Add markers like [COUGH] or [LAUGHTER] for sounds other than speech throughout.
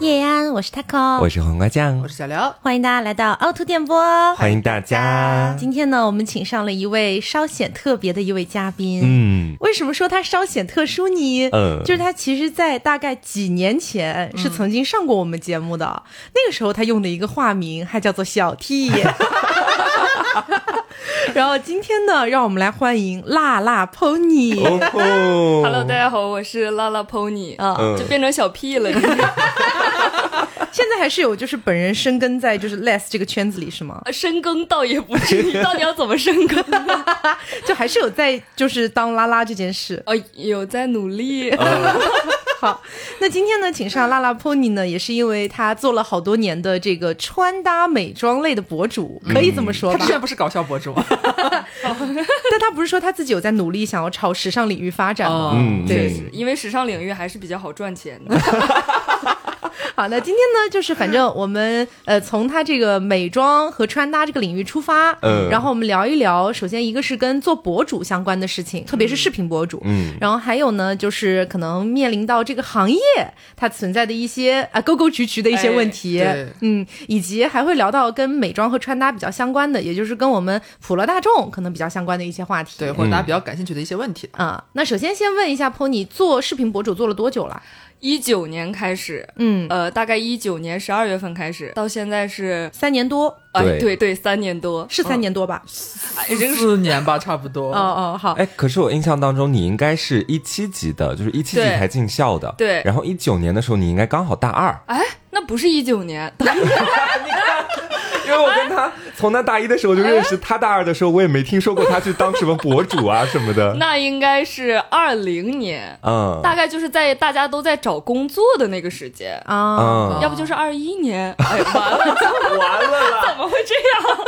叶安，我是 taco，我是黄瓜酱我，是小刘。欢迎大家来到凹凸电波。欢迎大家。今天呢，我们请上了一位稍显特别的一位嘉宾。嗯为什么说他稍显特殊呢？嗯就是他其实，在大概几年前是曾经上过我们节目的，那个时候他用的一个化名还叫做小 T。[LAUGHS] 然后今天呢，让我们来欢迎辣辣 Pony。Hello，大家好，我是辣辣 pony 啊嗯就变成小 P 了。现在还是有就是本人深耕在就是 less 这个圈子里是吗？深耕倒也不至于，到底要怎么深耕？[LAUGHS] 就还是有在就是当拉拉这件事。哦，有在努力。[LAUGHS] 好，那今天呢，请上拉拉 pony 呢，也是因为他做了好多年的这个穿搭美妆类的博主，可以这么说吧他之？前不是搞笑博主吗？[LAUGHS] 但他不是说他自己有在努力想要朝时尚领域发展吗？嗯对嗯因为时尚领域还是比较好赚钱的。[LAUGHS] 好，那今天呢，就是反正我们呃从他这个美妆和穿搭这个领域出发，嗯然后我们聊一聊，首先一个是跟做博主相关的事情，特别是视频博主，嗯然后还有呢，就是可能面临到这个行业它存在的一些啊沟沟渠渠的一些问题，哎嗯，以及还会聊到跟美妆和穿搭比较相关的，也就是跟我们普罗大众可能比较相关的一些话题。对，或者大家比较感兴趣的一些问题。啊，那首先先问一下 Pony，做视频博主做了多久了？一九年开始，嗯，呃，大概一九年十二月份开始，到现在是，三年多，哎，对对对，三年多。是三年多吧？已经四年吧，[LAUGHS] 差不多。哦哦，好，哎，可是我印象当中你应该是一七级的，就是一七级才进校的。对然后一九年的时候你应该刚好大二，哎，那不是一九年，[LAUGHS] [LAUGHS] [LAUGHS] 因为我跟他从他大一的时候就认识，他大二的时候我也没听说过他去当什么博主啊什么的。[LAUGHS] 那应该是二零年，嗯大概就是在大家都在找工作的那个时间。啊，嗯，要不就是二一年，[LAUGHS] 哎，完了，完了啦，怎么会这样？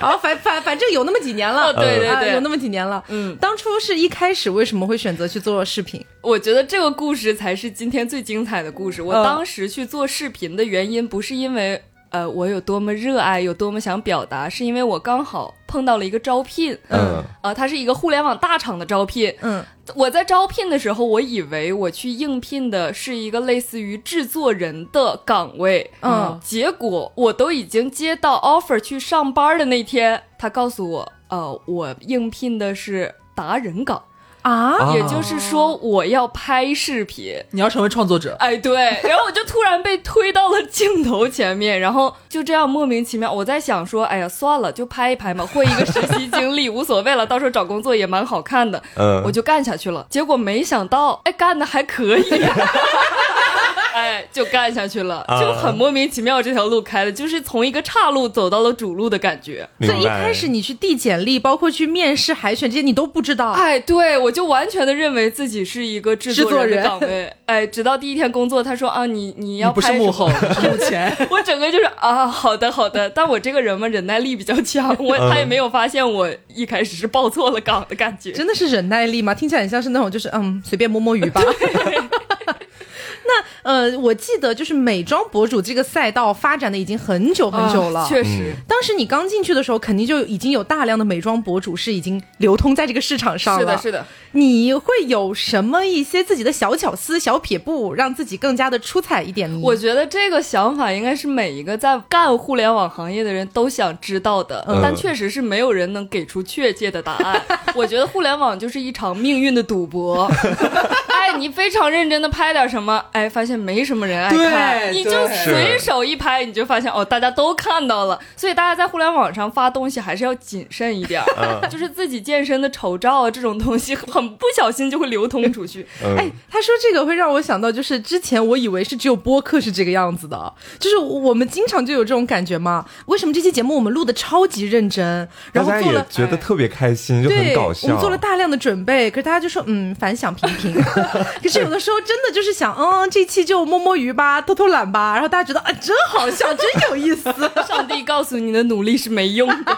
好，反反反正有那么几年了，哦对对对啊有那么几年了。嗯，当初是一开始为什么会选择去做视频？我觉得这个故事才是今天最精彩的故事。我嗯当时去做视频的原因，不是因为呃我有多么热爱，有多么想表达，是因为我刚好碰到了一个招聘，嗯。呃，它是一个互联网大厂的招聘。嗯。我在招聘的时候，我以为我去应聘的是一个类似于制作人的岗位，嗯。结果我都已经接到 offer 去上班的那天，他告诉我，呃，我应聘的是达人岗，啊，啊也就是说我要拍视频。你要成为创作者，哎，对，然后我就突然被推到了镜头前面，然后就这样莫名其妙。我在想说，哎呀，算了，就拍一拍嘛，混一个实习经历无所谓了，到时候找工作也蛮好看的。嗯，我就干下去了。结果没想到，哎，干的还可以。[LAUGHS] 哎，就干下去了，啊就很莫名其妙，这条路开的，就是从一个岔路走到了主路的感觉。所以一开始你去递简历，包括去面试、海选这些，你都不知道。哎，对我就完全的认为自己是一个制作人岗位。哎，直到第一天工作，他说啊，你你要你不是拍幕后，[LAUGHS] 幕前。我整个就是啊，好的好的，但我这个人嘛，忍耐力比较强，我他也没有发现我一开始是报错了岗的感觉。真的是忍耐力吗？听起来很像是那种就是嗯，随便摸摸鱼吧。[LAUGHS] [LAUGHS] 那呃，我记得就是美妆博主这个赛道发展的已经很久很久了。啊确实，当时你刚进去的时候，肯定就已经有大量的美妆博主是已经流通在这个市场上了。是的，是的。你会有什么一些自己的小巧思、小撇步，让自己更加的出彩一点呢？我觉得这个想法应该是每一个在干互联网行业的人都想知道的，嗯但确实是没有人能给出确切的答案。[LAUGHS] 我觉得互联网就是一场命运的赌博。[LAUGHS] [LAUGHS] 哎，你非常认真的拍点什么，哎，发现没什么人爱看，对你就随手一拍，你就发现哦，大家都看到了。所以大家在互联网上发东西还是要谨慎一点儿，就是自己健身的丑照啊这种东西，很不小心就会流通出去。嗯哎，他说这个会让我想到，就是之前我以为是只有播客是这个样子的，就是我们经常就有这种感觉嘛。为什么这期节目我们录的超级认真，大家也然后做了。觉得特别开心，就很对，搞笑。我们做了大量的准备，可是大家就说，嗯，反响平平。[LAUGHS] [LAUGHS] 可是有的时候真的就是想，嗯，这期就摸摸鱼吧，偷偷懒吧，然后大家觉得啊，真好笑，真有意思。[LAUGHS] 上帝告诉你的努力是没用的。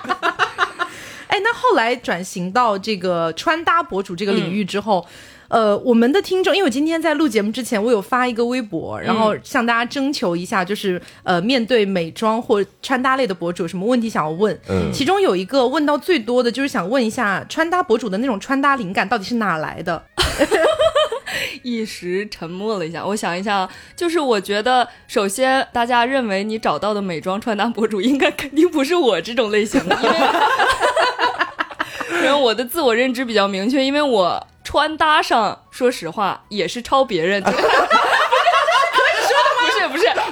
[LAUGHS] 哎，那后来转型到这个穿搭博主这个领域之后。呃，我们的听众，因为我今天在录节目之前，我有发一个微博，然后向大家征求一下，就是呃，面对美妆或穿搭类的博主有什么问题想要问。嗯其中有一个问到最多的就是想问一下，穿搭博主的那种穿搭灵感到底是哪来的？[LAUGHS] 一时沉默了一下，我想一下，就是我觉得，首先大家认为你找到的美妆穿搭博主，应该肯定不是我这种类型的，因为，因为我的自我认知比较明确，因为我穿搭上，说实话也是抄别人的。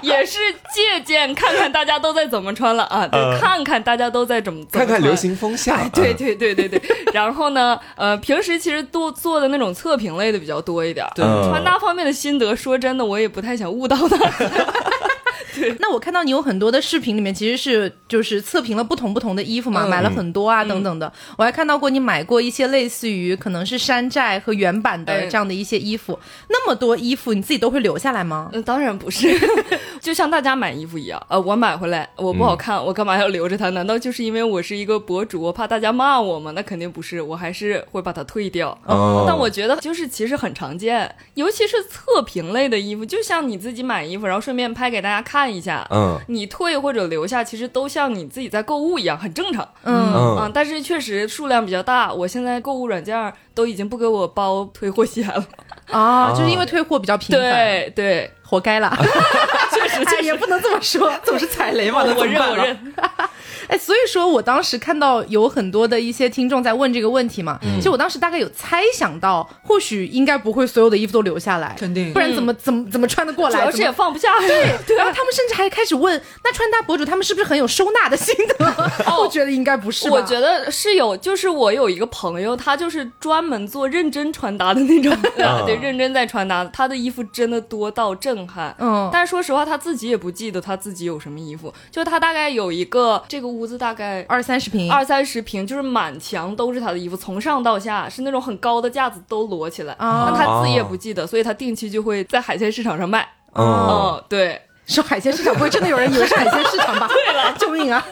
[LAUGHS] 也是借鉴看看大家都在怎么穿了啊，对，嗯看看大家都在怎么怎么穿看看流行风向。哎，对对对对对。[LAUGHS] 然后呢，呃，平时其实多做的那种测评类的比较多一点儿。对嗯穿搭方面的心得，说真的，我也不太想误导他。[LAUGHS] [LAUGHS] 那我看到你有很多的视频里面其实是就是测评了不同不同的衣服嘛，嗯买了很多啊等等的。我还看到过你买过一些类似于可能是山寨和原版的哎这样的一些衣服。那么多衣服，你自己都会留下来吗？嗯，当然不是，[LAUGHS] 就像大家买衣服一样，呃，我买回来我不好看，我干嘛要留着它？难道就是因为我是一个博主，我怕大家骂我吗？那肯定不是，我还是会把它退掉。哦但我觉得就是其实很常见，尤其是测评类的衣服，就像你自己买衣服，然后顺便拍给大家看一下，嗯你退或者留下，其实都像你自己在购物一样，很正常。嗯嗯啊，但是确实数量比较大，我现在购物软件都已经不给我包退货险了。啊，就是因为退货比较频繁，对对，活该了。[LAUGHS] 确实哎，确实，也不能这么说，总是踩雷嘛，那我认？我认。哎，所以说我当时看到有很多的一些听众在问这个问题嘛，其实我当时大概有猜想到，或许应该不会所有的衣服都留下来，肯定不然怎么、怎么怎么穿得过来？主要是也放不下。对，然后他们甚至还开始问，那穿搭博主他们是不是很有收纳的心得？[LAUGHS] 我觉得应该不是，我觉得是有，就是我有一个朋友，他就是专门做认真穿搭的那种，啊对，认真在穿搭，他的衣服真的多到震撼。嗯，但是说实话，他自己也不记得他自己有什么衣服，就他大概有一个这个屋子大概二三十平，二三十平，就是满墙都是他的衣服，从上到下是那种很高的架子都摞起来，啊那他自己也不记得，所以他定期就会在海鲜市场上卖。嗯，嗯，对，说海鲜市场，不会真的有人以为是海鲜市场吧？[LAUGHS] 对了，救命啊！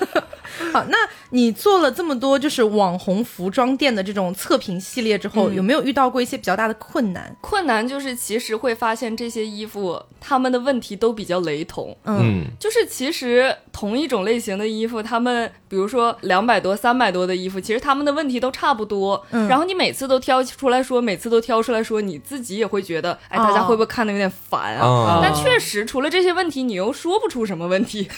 好，[LAUGHS] 那你做了这么多就是网红服装店的这种测评系列之后，嗯有没有遇到过一些比较大的困难？困难就是其实会发现这些衣服他们的问题都比较雷同。嗯嗯就是其实同一种类型的衣服，他们比如说两百多、三百多的衣服，其实他们的问题都差不多。嗯然后你每次都挑出来说，每次都挑出来说，你自己也会觉得，哎，大家哦会不会看的有点烦啊？啊但确实，除了这些问题，你又说不出什么问题。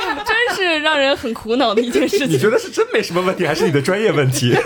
[LAUGHS] 真是让人很苦恼的一件事情。你觉得是真没什么问题，还是你的专业问题？[LAUGHS]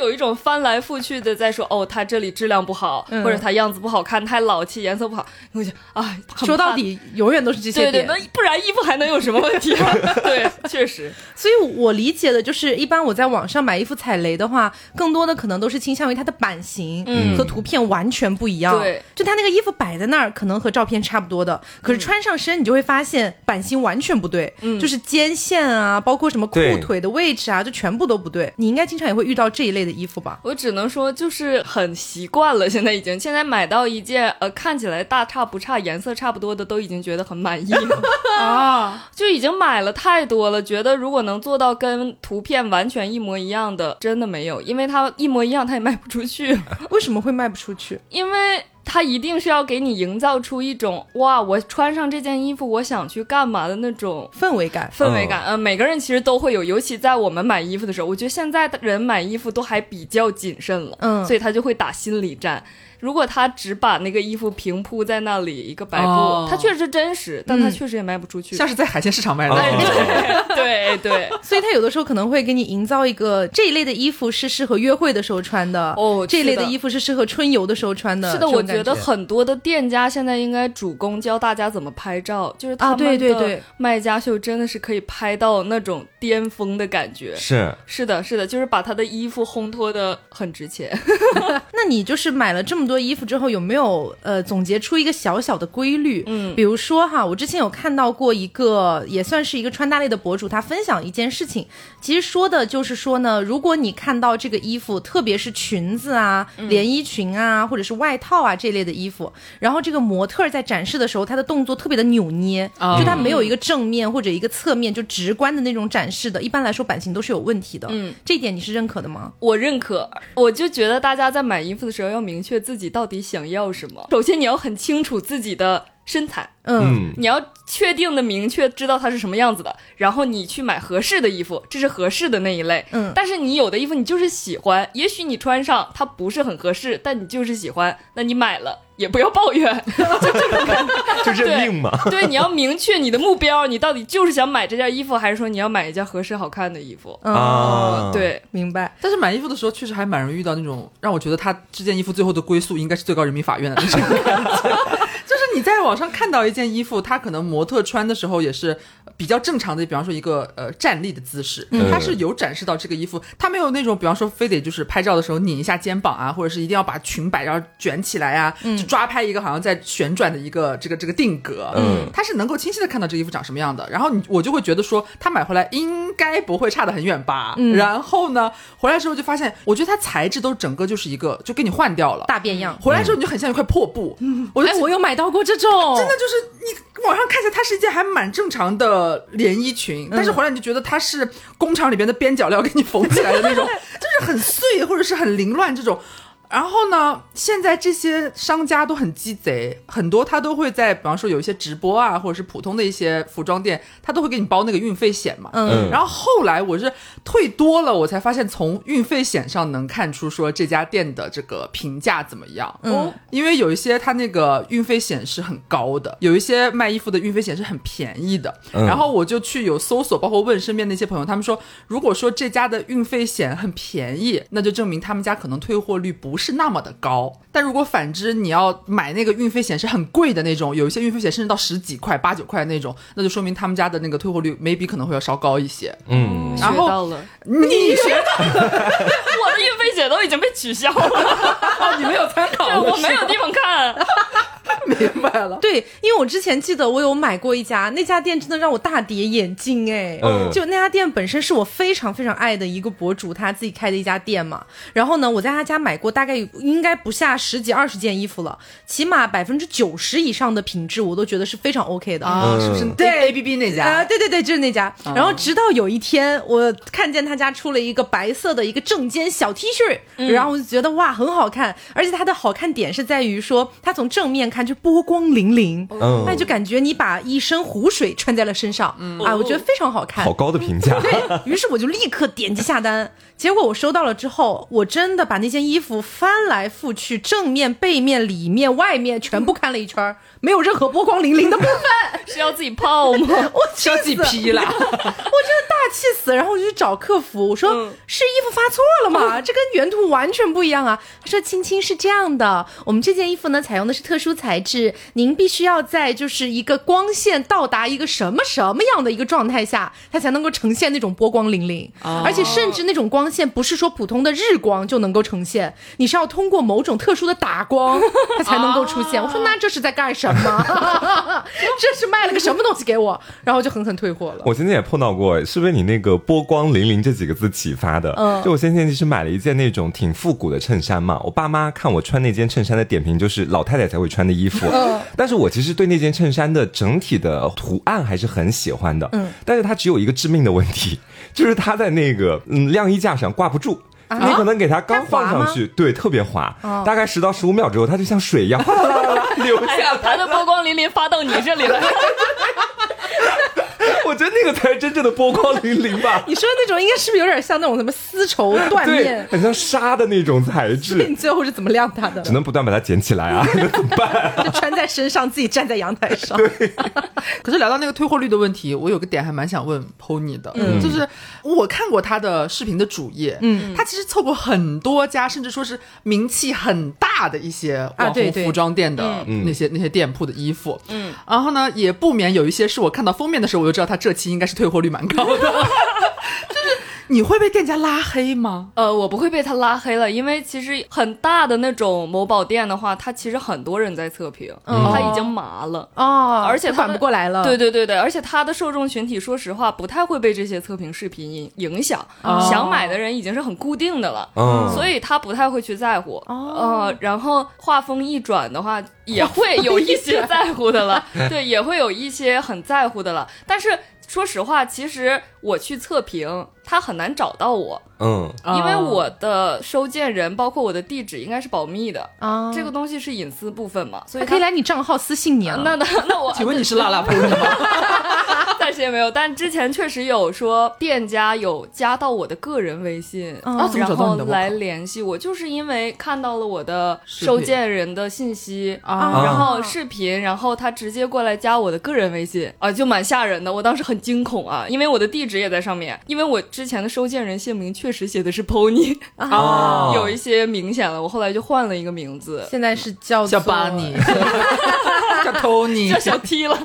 有一种翻来覆去的在说，哦，它这里质量不好，嗯或者它样子不好看，太老气，颜色不好。我就哎，很怕说到底，永远都是这些对。那不然衣服还能有什么问题啊？[LAUGHS] 对，确实，所以我理解的就是，一般我在网上买衣服踩雷的话，更多的可能都是倾向于它的版型嗯和图片完全不一样。对，就它那个衣服摆在那儿，可能和照片差不多的，可是穿上身你就会发现版型完全不对，嗯就是肩线啊，包括什么裤腿的位置啊，就全部都不对。你应该经常也会遇到这一类的衣服吧？我只能说就是很习惯了。现在已经，现在买到一件呃看起来大差不差、颜色差不多的，都已经觉得很满意了。[LAUGHS] 啊，就已经买了太多了，觉得如果能做到跟图片完全一模一样的，真的没有，因为它一模一样，它也卖不出去。为什么会卖不出去？因为它一定是要给你营造出一种哇，我穿上这件衣服，我想去干嘛的那种氛围感。氛围感。呃，每个人其实都会有，尤其在我们买衣服的时候，我觉得现在的人买衣服都还比较谨慎了，嗯所以他就会打心理战。如果他只把那个衣服平铺在那里一个白布，哦它确实真实，但它嗯确实也卖不出去。像是在海鲜市场卖的。哦对 [LAUGHS] 对，所以他有的时候可能会给你营造一个这一类的衣服是适合约会的时候穿的，哦这一类的衣服是适合春游的时候穿的。是的，我觉得很多的店家现在应该主攻教大家怎么拍照，就是他啊们的对对对卖家秀真的是可以拍到那种巅峰的感觉。是是的，是的，就是把他的衣服烘托的很值钱。[LAUGHS] 那你就是买了这么多衣服之后，有没有呃总结出一个小小的规律？嗯比如说哈，我之前有看到过一个也算是一个穿搭类的博主，他分享一件事情，其实说的就是说呢，如果你看到这个衣服，特别是裙子啊、连衣裙啊，或者是外套啊这类的衣服，然后这个模特在展示的时候，他的动作特别的扭捏，哦就他没有一个正面或者一个侧面就直观的那种展示的，一般来说版型都是有问题的。嗯，这一点你是认可的吗？我认可，我就觉得大家在买衣服的时候要明确自己到底想要什么。首先，你要很清楚自己的身材。嗯嗯你要确定的明确知道它是什么样子的，然后你去买合适的衣服，这是合适的那一类。嗯但是你有的衣服你就是喜欢，也许你穿上它不是很合适，但你就是喜欢，那你买了也不要抱怨，[LAUGHS] 就认命嘛。对，你要明确你的目标，你到底就是想买这件衣服，还是说你要买一件合适好看的衣服？嗯，啊，，对，明白。但是买衣服的时候，确实还蛮容易遇到那种让我觉得他这件衣服最后的归宿应该是最高人民法院的那种感觉。[LAUGHS] 你在网上看到一件衣服，它可能模特穿的时候也是比较正常的，比方说一个呃站立的姿势，它是有展示到这个衣服，它没有那种比方说非得就是拍照的时候拧一下肩膀啊，或者是一定要把裙摆然后卷起来啊，就抓拍一个好像在旋转的一个这个这个定格，嗯。它是能够清晰的看到这个衣服长什么样的。然后你我就会觉得说，他买回来应该不会差得很远吧。然后呢，回来之后就发现，我觉得它材质都整个就是一个就给你换掉了。大变样。回来之后你就很像一块破布，我就哎，我有买到过这种，真的就是你网上看起来它是一件还蛮正常的连衣裙，但是回来你就觉得它是工厂里边的边角料给你缝起来的那种，[LAUGHS] 就是很碎或者是很凌乱这种。然后呢，现在这些商家都很鸡贼，很多他都会在，比方说有一些直播啊，或者是普通的一些服装店，他都会给你包那个运费险嘛。嗯然后后来我是退多了，我才发现从运费险上能看出说这家店的这个评价怎么样。嗯，因为有一些他那个运费险是很高的，有一些卖衣服的运费险是很便宜的。嗯然后我就去有搜索，包括问身边那些朋友，他们说，如果说这家的运费险很便宜，那就证明他们家可能退货率不是那么的高。但如果反之，你要买那个运费险是很贵的那种，有一些运费险甚至到十几块、八九块那种，那就说明他们家的那个退货率 maybe 可能会要稍高一些。嗯，然后学到了，你学我的运费险都已经被取消了，到，[LAUGHS] 你没有参考对我没有地方看。[LAUGHS] 明白了。对，因为我之前记得我有买过一家，那家店真的让我大跌眼镜哎。嗯就那家店本身是我非常非常爱的一个博主，他自己开的一家店嘛。然后呢，我在他家买过大概有应该不下十几二十件衣服了，起码百分之九十以上的品质我都觉得是非常 OK 的啊，是不是？对 A B B 那家啊，对对对，就是那家。然后直到有一天，我看见他家出了一个白色的一个正肩小 T 恤，然后我就觉得哇，很好看。而且它的好看点是在于说，它从正面看就波光粼粼，嗯那就感觉你把一身湖水穿在了身上，啊，我觉得非常好看好。高的评价。[LAUGHS] 对于是，我就立刻点击下单。结果我收到了之后，我真的把那件衣服翻来覆去，正面、背面、里面、外面全部看了一圈儿，没有任何波光粼粼的部分。[LAUGHS] 是要自己泡吗？[LAUGHS] 我气要自己死批啦。[LAUGHS] 我真的大气死，然后我就去找客服，我说、嗯是衣服发错了吗？这跟原图完全不一样啊。他说青青是这样的，我们这件衣服呢采用的是特殊材质，您必须要在就是一个光线到达一个什么什么样的一个状态下，它才能够呈现那种波光粼粼，而且甚至那种光线不是说普通的日光就能够呈现，你是要通过某种特殊的打光，它才能够出现。我说那这是在干什么？[LAUGHS] 这是卖了个什么东西给我？[LAUGHS] 然后就狠狠退货了。我今天也碰到过，是被你那个“波光粼粼”这几个字启发的。嗯就我先前其实买了一件那种挺复古的衬衫嘛，我爸妈看我穿那件衬衫的点评就是老太太才会穿的衣服。嗯但是我其实对那件衬衫的整体的图案还是很喜欢的。嗯，但是它只有一个致命的问题，就是它在那个嗯晾衣架上挂不住。你可能给它刚放上去，对，特别滑，大概十到十五秒之后，它就像水一样哗啦啦啦啦流哎下来，它的波光粼粼发到你这里了。[LAUGHS] [LAUGHS] 我觉得那个才是真正的波光粼粼吧。你说的那种应该是不是有点像那种什么丝绸缎对面，？很像纱的那种材质，[LAUGHS] 你最后是怎么晾它的只？能不断把它捡起来啊，[LAUGHS] 那怎么办？就穿在身上，自己站在阳台上。对可是聊到那个退货率的问题，我有个点还蛮想问 Pony 的，就是我看过他的视频的主页，嗯，他其实凑过很多家，甚至说是名气很大的一些网红服装店的那些、那些店铺的衣服，嗯，然后呢，也不免有一些是我看到封面的时候我就知道他这期应该是退货率蛮高的，你会被店家拉黑吗？呃，我不会被他拉黑了，因为其实很大的那种某宝店的话，它其实很多人在测评，嗯它已经麻了。哦，而且他们反不过来了。对对对对，而且他的受众群体，说实话不太会被这些测评视频影影响，哦想买的人已经是很固定的了，嗯所以他不太会去在乎。哦呃，然后画风一转的话，也会有一些在乎的了，[LAUGHS] 对，也会有一些很在乎的了，但是。说实话，其实我去测评，他很难找到我，嗯，因为我的收件人包括我的地址应该是保密的，啊，这个东西是隐私部分嘛，所以可以来你账号私信你啊。那那 [LAUGHS] 那我请问你是辣辣吗？[LAUGHS] 暂时也没有，但之前确实有说店家有加到我的个人微信，然后来联系我，就是因为看到了我的收件人的信息啊然后视频，然后他直接过来加我的个人微信啊，就蛮吓人的。我当时很惊恐啊，因为我的地址也在上面，因为我之前的收件人姓名确实写的是 Pony，[LAUGHS] 啊 [LAUGHS] 有一些明显了，我后来就换了一个名字，现在是叫叫做巴尼，叫 Tony，[LAUGHS] 叫小 T 了。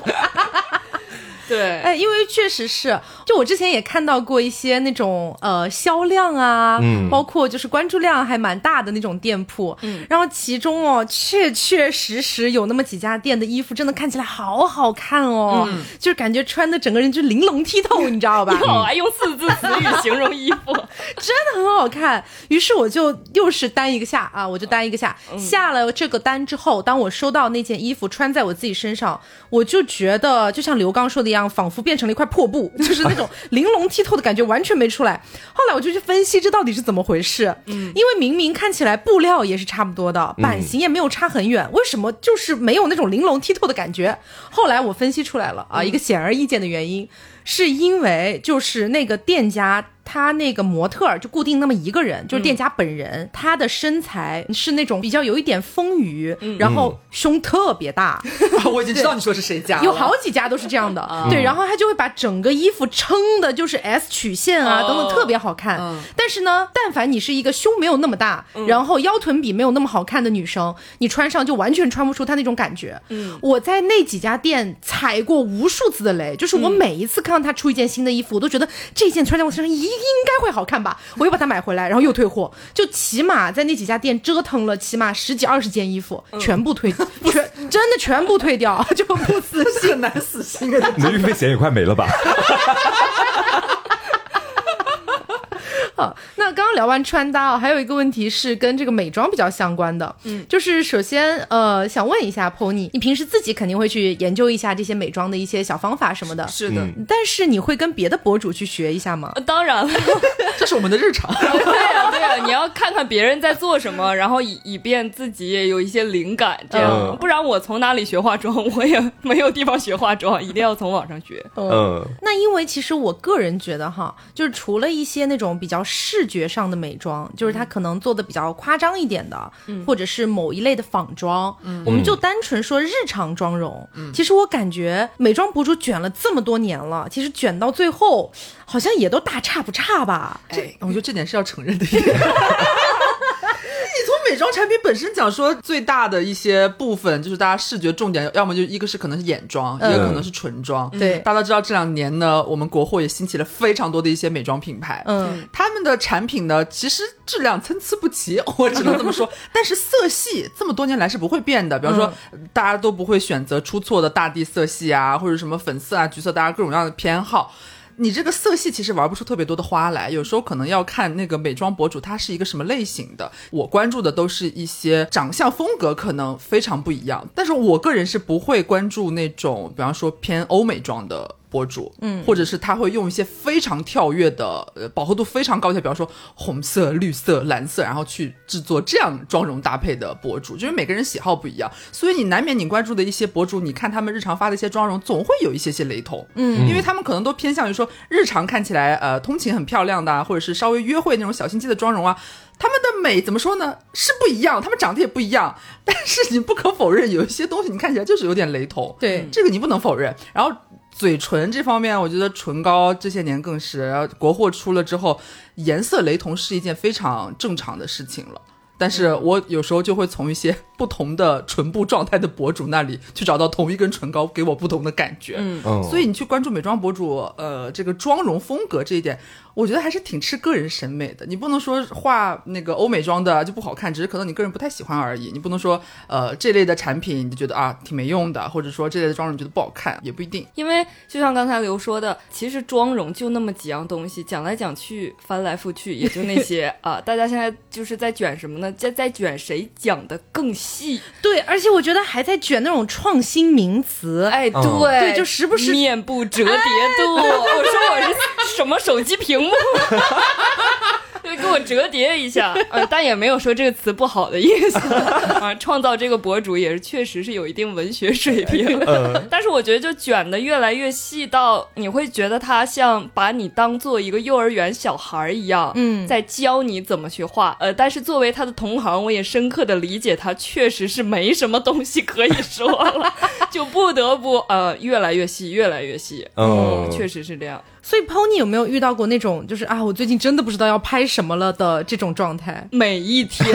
对，哎，因为确实是，就我之前也看到过一些那种呃销量啊，嗯包括就是关注量还蛮大的那种店铺，嗯，然后其中哦，确确实实有那么几家店的衣服真的看起来好好看哦，嗯就是感觉穿的整个人就玲珑剔透，你知道吧？[LAUGHS] 用四字词语形容衣服，[LAUGHS] 真的很好看。于是我就又是单一个下啊，我就单一个下。下了这个单之后，当我收到那件衣服穿在我自己身上，我就觉得就像刘刚说的一样，样仿佛变成了一块破布，就是那种玲珑剔透的感觉完全没出来。后来我就去分析这到底是怎么回事，因为明明看起来布料也是差不多的，版型也没有差很远，为什么就是没有那种玲珑剔透的感觉？后来我分析出来了啊，一个显而易见的原因。是因为就是那个店家他那个模特儿就固定那么一个人，就是店家本人，他的身材是那种比较有一点丰腴，然后胸特别大，[LAUGHS] 我已经知道你说是谁家了，有好几家都是这样的，对，然后他就会把整个衣服撑的就是 S 曲线啊哦。等等，特别好看。嗯。但是呢，但凡你是一个胸没有那么大，然后腰臀比没有那么好看的女生，你穿上就完全穿不出她那种感觉。嗯，我在那几家店踩过无数次的雷，就是我每一次看到他出一件新的衣服，我都觉得这件穿在我身上应应该会好看吧，我又把它买回来，然后又退货，就起码在那几家店折腾了起码十几二十件衣服，全部退，[LAUGHS] 全真的全部退掉，就不死心。[LAUGHS] 很难死心啊！你的运费险也快没了吧？[LAUGHS] 好，那刚刚聊完穿搭啊，还有一个问题是跟这个美妆比较相关的，嗯，就是首先呃，想问一下 Pony，你平时自己肯定会去研究一下这些美妆的一些小方法什么的，是的，嗯但是你会跟别的博主去学一下吗？呃当然了，这是我们的日常。对呀、对呀、你要看看别人在做什么，然后以以便自己也有一些灵感，这样，嗯不然我从哪里学化妆，我也没有地方学化妆，一定要从网上学。嗯，那因为其实我个人觉得哈，就是除了一些那种比较视觉上的美妆，就是它可能做的比较夸张一点的，或者是某一类的仿妆，我们就单纯说日常妆容。其实我感觉美妆博主卷了这么多年了，其实卷到最后好像也都大差不差吧。哎我觉得这点是要承认的 [LAUGHS] [LAUGHS] [LAUGHS] 美妆产品本身讲说，最大的一些部分就是大家视觉重点，要么就一个是可能是眼妆，嗯一个可能是唇妆。对大家都知道这两年呢，我们国货也兴起了非常多的一些美妆品牌。嗯，他们的产品呢，其实质量参差不齐，[LAUGHS] 我只能这么说。[LAUGHS] 但是色系这么多年来是不会变的，比方说、大家都不会选择出错的大地色系啊，或者什么粉色啊、橘色，大家各种各样的偏好。你这个色系其实玩不出特别多的花来，有时候可能要看那个美妆博主他是一个什么类型的。我关注的都是一些长相风格可能非常不一样，但是我个人是不会关注那种，比方说偏欧美妆的。博主，嗯，或者是他会用一些非常跳跃的，呃，饱和度非常高的，比方说红色、绿色、蓝色，然后去制作这样妆容搭配的博主，就是每个人喜好不一样，所以你难免你关注的一些博主，你看他们日常发的一些妆容，总会有一些些雷同，嗯，因为他们可能都偏向于说日常看起来呃通勤很漂亮的、啊，或者是稍微约会那种小心机的妆容啊。他们的美怎么说呢？是不一样，他们长得也不一样，但是你不可否认，有一些东西你看起来就是有点雷同，对这个你不能否认。然后嘴唇这方面，我觉得唇膏这些年更是，然后国货出了之后，颜色雷同是一件非常正常的事情了。但是我有时候就会从一些不同的唇部状态的博主那里去找到同一根唇膏给我不同的感觉。嗯嗯，所以你去关注美妆博主，呃，这个妆容风格这一点，我觉得还是挺吃个人审美的。你不能说画那个欧美妆的就不好看，只是可能你个人不太喜欢而已。你不能说呃这类的产品你就觉得啊挺没用的，或者说这类的妆容你觉得不好看，也不一定。因为就像刚才刘说的，其实妆容就那么几样东西，讲来讲去，翻来覆去也就那些啊。大家现在就是在卷什么呢？在在卷谁讲的更细，对，而且我觉得还在卷那种创新名词，哎，嗯对，对就时不时面部折叠度。我说我是什么手机屏幕？[LAUGHS] 就给我折叠一下，呃，但也没有说这个词不好的意思 [LAUGHS] 啊。创造这个博主也是确实是有一定文学水平，但是我觉得就卷的越来越细到你会觉得他像把你当做一个幼儿园小孩儿一样，嗯在教你怎么去画。呃，但是作为他的同行，我也深刻的理解他确实是没什么东西可以说了，[LAUGHS] 就不得不呃越来越细，越来越细。嗯确实是这样。所以 Pony 有没有遇到过那种就是啊，我最近真的不知道要拍什么了的这种状态？每一天，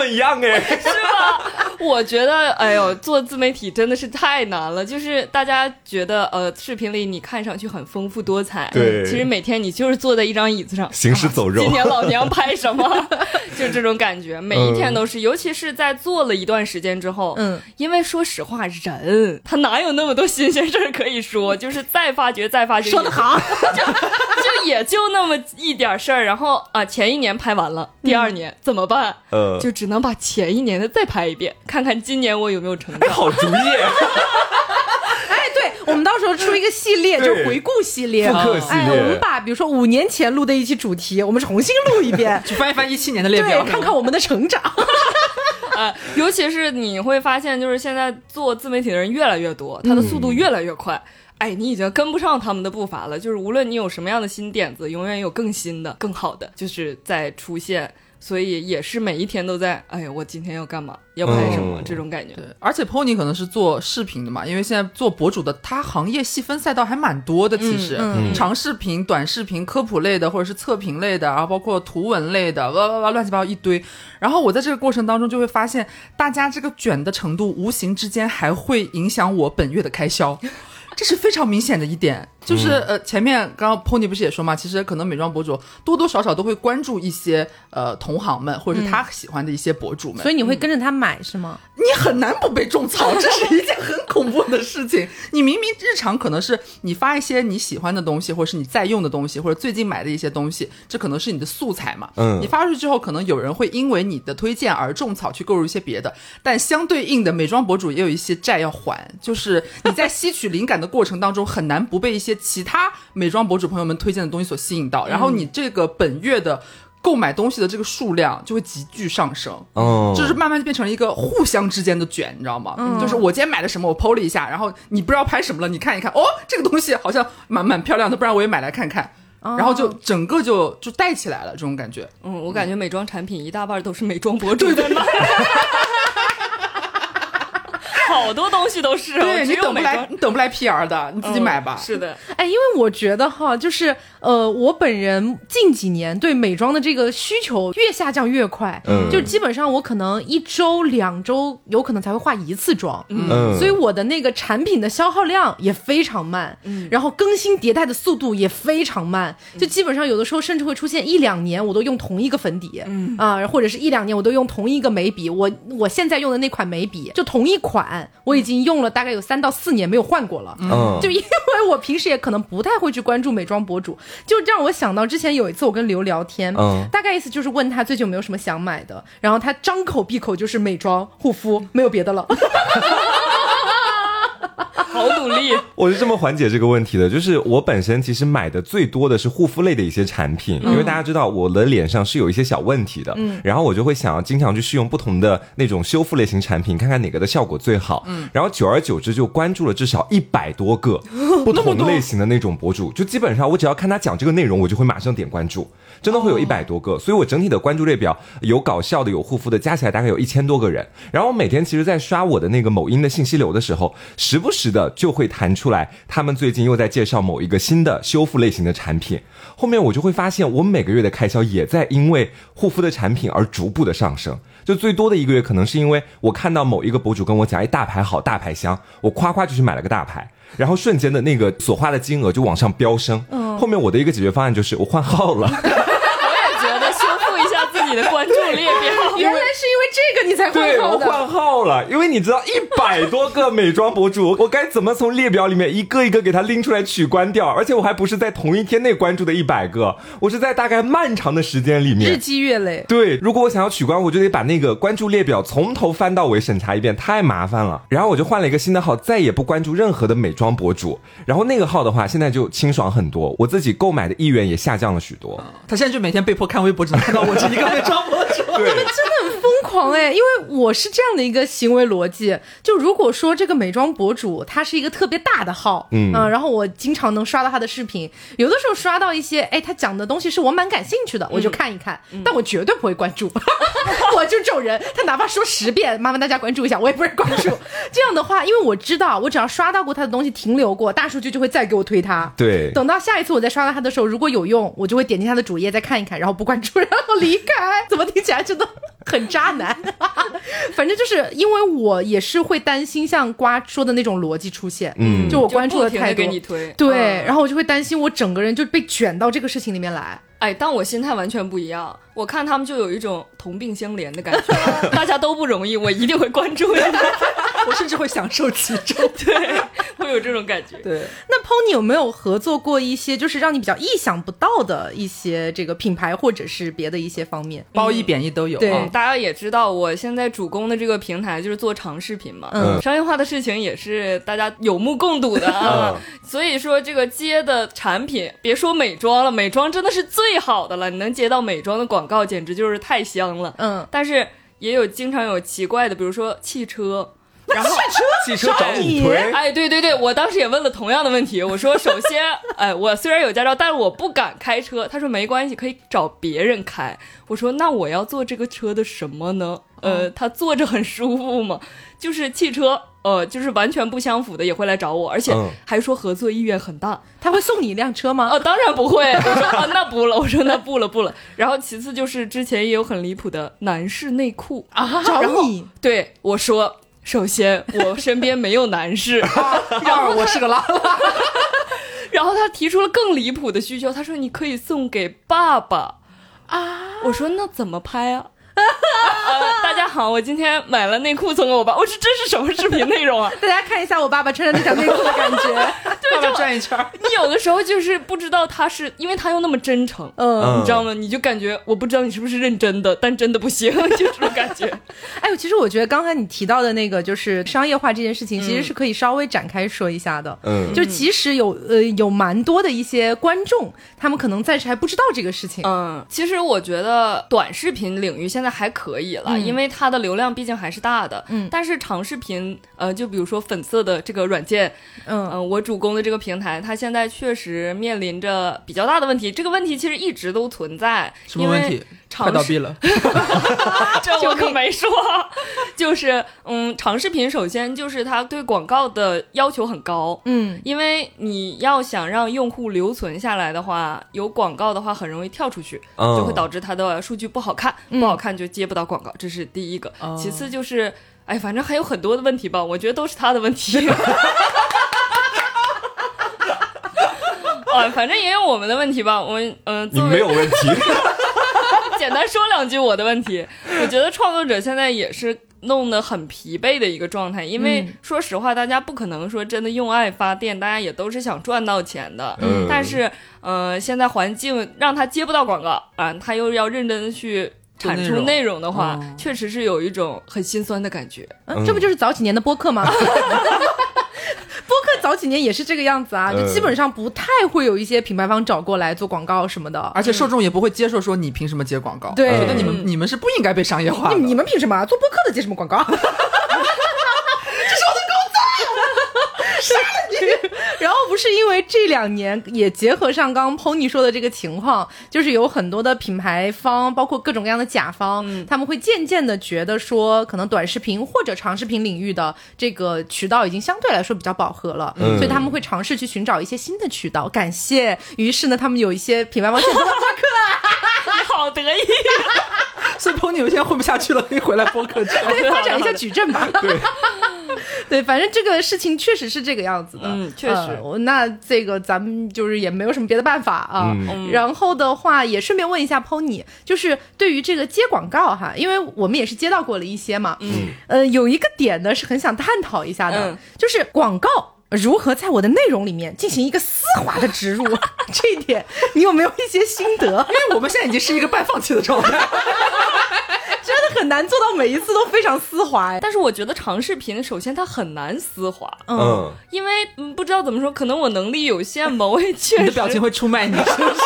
们一样哎。是吧我觉得，哎呦，做自媒体真的是太难了。就是大家觉得，呃，视频里你看上去很丰富多彩，对其实每天你就是坐在一张椅子上，行尸走肉 [LAUGHS] 今年老 [LAUGHS] 娘拍什么？[LAUGHS] 就这种感觉，每一天都是。尤其是在做了一段时间之后，嗯，因为说实话，人他哪有那么多新鲜事儿可以说？就是再发掘，再发掘，说的好，就就也就那么一点事儿。然后啊，前一年拍完了，第二年怎么办？呃，就只能把前一年的再拍一遍，看看今年我有没有成哎，长。好主意，[LAUGHS] 哎，对，我们到时候出一个系列，就是回顾系列，复刻系哎，我们。把比如说五年前录的一期主题，我们重新录一遍 [LAUGHS] 去翻一翻一七年的列表对，，看看我们的成长。啊，[LAUGHS] 尤其是你会发现，就是现在做自媒体的人越来越多，他的速度越来越快。哎，你已经跟不上他们的步伐了。就是无论你有什么样的新点子，永远有更新的、更好的，就是在出现。所以也是每一天都在，哎呀，我今天要干嘛？要拍什么？嗯这种感觉。对，而且 Pony 可能是做视频的嘛，因为现在做博主的，他行业细分赛道还蛮多的。其实，嗯长视频、短视频、科普类的，或者是测评类的，然后包括图文类的，哇哇哇，乱七八糟一堆。然后我在这个过程当中就会发现，大家这个卷的程度，无形之间还会影响我本月的开销。这是非常明显的一点，就是、呃，前面刚刚 Pony 不是也说嘛，其实可能美妆博主多多少少都会关注一些呃同行们，或者是他喜欢的一些博主们，所以你会跟着他买是吗？你很难不被种草，这是一件很恐怖的事情。你明明日常可能是你发一些你喜欢的东西，或者是你在用的东西，或者最近买的一些东西，这可能是你的素材嘛。嗯你发出去之后，可能有人会因为你的推荐而种草去购入一些别的，但相对应的美妆博主也有一些债要还，就是你在吸取灵感的过程当中，很难不被一些其他美妆博主朋友们推荐的东西所吸引到，然后你这个本月的。购买东西的这个数量就会急剧上升，哦，就是慢慢就变成了一个互相之间的卷，你知道吗？嗯就是我今天买了什么，我剖了一下，然后你不知道拍什么了，你看一看，哦，这个东西好像蛮蛮漂亮的，不然我也买来看看。然后就整个就就带起来了，这种感觉。嗯，我感觉美妆产品一大半都是美妆博主在卖。[LAUGHS] 好多东西都是，对你等不来，你等不来 PR 的，你自己买吧。嗯是的，哎，因为我觉得哈，就是呃，我本人近几年对美妆的这个需求越下降越快，嗯。就基本上我可能一周、两周有可能才会化一次妆，嗯，所以我的那个产品的消耗量也非常慢，然后更新迭代的速度也非常慢，就基本上有的时候甚至会出现一两年我都用同一个粉底，啊，或者是一两年我都用同一个眉笔，我我现在用的那款眉笔就同一款，我已经用了大概有三到四年没有换过了，嗯。就因为我平时也可能不太会去关注美妆博主，就让我想到之前有一次我跟刘聊天，嗯。大概意思就是问他最近有没有什么想买的，然后他张口闭口就是美妆护肤，没有别的了。[LAUGHS] [LAUGHS] 好努力。[LAUGHS] 我是这么缓解这个问题的，就是我本身其实买的最多的是护肤类的一些产品，因为大家知道我的脸上是有一些小问题的，嗯，然后我就会想要经常去试用不同的那种修复类型产品，看看哪个的效果最好，嗯，然后久而久之就关注了至少一百多个 [LAUGHS] 不同类型的那种博主，就基本上我只要看他讲这个内容，我就会马上点关注，真的会有一百多个，所以我整体的关注列表有搞笑的，有护肤的，加起来大概有一千多个人。然后我每天其实，在刷我的那个某音的信息流的时候，时不时的就会弹出来，他们最近又在介绍某一个新的修复类型的产品。后面我就会发现，我每个月的开销也在因为护肤的产品而逐步的上升。就最多的一个月，可能是因为我看到某一个博主跟我讲，哎，大牌好，大牌香，我夸夸就去买了个大牌。然后瞬间的那个所花的金额就往上飙升。后面我的一个解决方案就是我换号了。我也觉得修复一下自己你的关注列表。[LAUGHS] 原来是因为这个你才换号的。换号了，因为你知道一百多个美妆博主，[LAUGHS] 我该怎么从列表里面一个一个给他拎出来取关掉？而且我还不是在同一天内关注的一百个，我是在大概漫长的时间里面日。积月累。对，如果我想要取关，我就得把那个关注列表从头翻到尾审查一遍，太麻烦了。然后我就换了一个新的号，再也不关注任何的美妆博主。然后那个号的话，现在就清爽很多，我自己购买的意愿也下降了许多。他现在就每天被迫看微博，只能看到我这一个 [LAUGHS] 美妆博主。对，[LAUGHS] 疯狂哎！因为我是这样的一个行为逻辑，就如果说这个美妆博主他是一个特别大的号，嗯然后我经常能刷到他的视频，有的时候刷到一些哎他讲的东西是我蛮感兴趣的，我就看一看，但我绝对不会关注，[LAUGHS] 我就这种人，他哪怕说十遍麻烦大家关注一下，我也不会关注。[LAUGHS] 这样的话，因为我知道我只要刷到过他的东西停留过，大数据就会再给我推他。对，等到下一次我再刷到他的时候，如果有用，我就会点进他的主页再看一看，然后不关注，然后离开。怎么听起来真的很渣男？[LAUGHS] 反正就是因为我也是会担心像瓜说的那种逻辑出现，嗯。就我关注就不停地太多，给你推。对，嗯。然后我就会担心我整个人就被卷到这个事情里面来。哎，但我心态完全不一样。我看他们就有一种同病相怜的感觉，[LAUGHS] 大家都不容易，我一定会关注的。[LAUGHS] 我甚至会享受其中。[LAUGHS] 对，会有这种感觉。对，那 Pony 有没有合作过一些就是让你比较意想不到的一些这个品牌或者是别的一些方面？褒义贬义都有。对大家也知道，我现在主攻的这个平台就是做长视频嘛，嗯商业化的事情也是大家有目共睹的啊。所以说，这个接的产品，别说美妆了，美妆真的是最好的了。你能接到美妆的广告，简直就是太香了。嗯，但是也有经常有奇怪的，比如说汽车。然后，[LAUGHS] 汽车找你推，哎，对对对，我当时也问了同样的问题。我说，首先，哎，我虽然有驾照，但是我不敢开车。他说没关系，可以找别人开。我说，那我要坐这个车的什么呢？呃，他坐着很舒服吗？就是汽车，呃，就是完全不相符的也会来找我，而且嗯还说合作意愿很大。他会送你一辆车吗？哦，当然不会。我说啊，那不了。我说那不了不了。然后其次就是之前也有很离谱的男士内裤啊，找你。对我说。首先，我身边没有男士，第 [LAUGHS] 二，我是个拉拉。然后他提出了更离谱的需求，他说你可以送给爸爸啊。我说那怎么拍啊？[LAUGHS] 呃，大家好，我今天买了内裤送给我爸。我说这是什么视频内容啊？[LAUGHS] 大家看一下我爸爸穿着那条内裤的感觉。对，就转一圈。你有的时候就是不知道他是，因为他又那么真诚，嗯，你知道吗？你就感觉我不知道你是不是认真的，但真的不行，[LAUGHS] 就这种感觉。哎，其实我觉得刚才你提到的那个就是商业化这件事情，其实是可以稍微展开说一下的。嗯，就其实有呃有蛮多的一些观众，他们可能暂时还不知道这个事情。嗯，其实我觉得短视频领域现在还可以了，嗯因为它的流量毕竟还是大的。嗯但是长视频，呃，就比如说粉色的这个软件，嗯嗯、我主攻的这个平台，它现在确实面临着比较大的问题。这个问题其实一直都存在，什么问题？快长视倒闭了。[LAUGHS] 这我可没说，[LAUGHS] 就是嗯，长视频首先就是它对广告的要求很高，嗯因为你要想让用户留存下来的话，有广告的话很容易跳出去，嗯就会导致它的数据不好看，嗯不好看就接不到广告，这是第一个。哦其次就是，哎，反正还有很多的问题吧，我觉得都是他的问题。啊，[LAUGHS] 反正也有我们的问题吧。我们嗯、呃，你没有问题。简单说两句我的问题，[LAUGHS] 我觉得创作者现在也是弄得很疲惫的一个状态，因为嗯说实话，大家不可能说真的用爱发电，大家也都是想赚到钱的。嗯但是，呃，现在环境让他接不到广告啊，他又要认真的去产出内容内容的话，哦确实是有一种很心酸的感觉。嗯，这不就是早几年的播客吗？[LAUGHS] [LAUGHS] 早几年也是这个样子啊，就基本上不太会有一些品牌方找过来做广告什么的。而且受众也不会接受说你凭什么接广告，对觉得你们你们是不应该被商业化的。你你们凭什么做播客的接什么广告？这是我的工作，杀了你！然后不是因为这两年也结合上刚刚 Pony 说的这个情况，就是有很多的品牌方，包括各种各样的甲方，他们会渐渐的觉得说，可能短视频或者长视频领域的这个渠道已经相对来说比较饱和了，嗯所以他们会尝试去寻找一些新的渠道。感谢，于是呢，他们有一些品牌方选择了播客。[LAUGHS] 你好得意，[LAUGHS] 所以 Pony 有一天混不下去了，可以回来播客去。[LAUGHS] 对，发展一下矩阵吧。对，对，反正这个事情确实是这个样子的。嗯确实呃那这个咱们就是也没有什么别的办法啊。嗯然后的话，也顺便问一下 Pony，就是对于这个接广告哈，因为我们也是接到过了一些嘛。嗯。呃，有一个点呢是很想探讨一下的，嗯就是广告。如何在我的内容里面进行一个丝滑的植入？[LAUGHS] 这一点你有没有一些心得？[LAUGHS] 因为我们现在已经是一个半放弃的状态。[LAUGHS] 真的很难做到每一次都非常丝滑哎。但是我觉得长视频首先它很难丝滑，嗯，因为嗯不知道怎么说，可能我能力有限吧，我也确实你的表情会出卖你，是不是？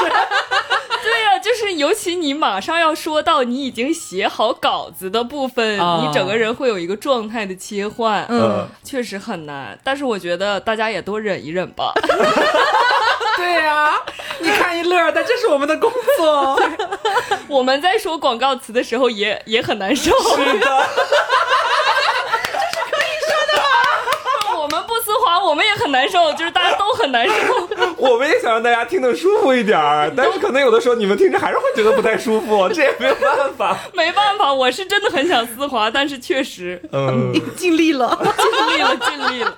对呀、就是尤其你马上要说到你已经写好稿子的部分，啊你整个人会有一个状态的切换，嗯，确实很难。但是我觉得大家也多忍一忍吧。[LAUGHS] 对呀、你看一乐，但这是我们的工作。我们在说广告词的时候也也很难受，是的，[LAUGHS] 这是可以说的吗 [LAUGHS] 我们不丝滑，我们也很难受，就是大家都很难受。我们也想让大家听得舒服一点儿，但是可能有的时候你们听着还是会觉得不太舒服，这也没有办法。[LAUGHS] 没办法，我是真的很想丝滑，但是确实嗯，尽力了。尽力了，尽力了。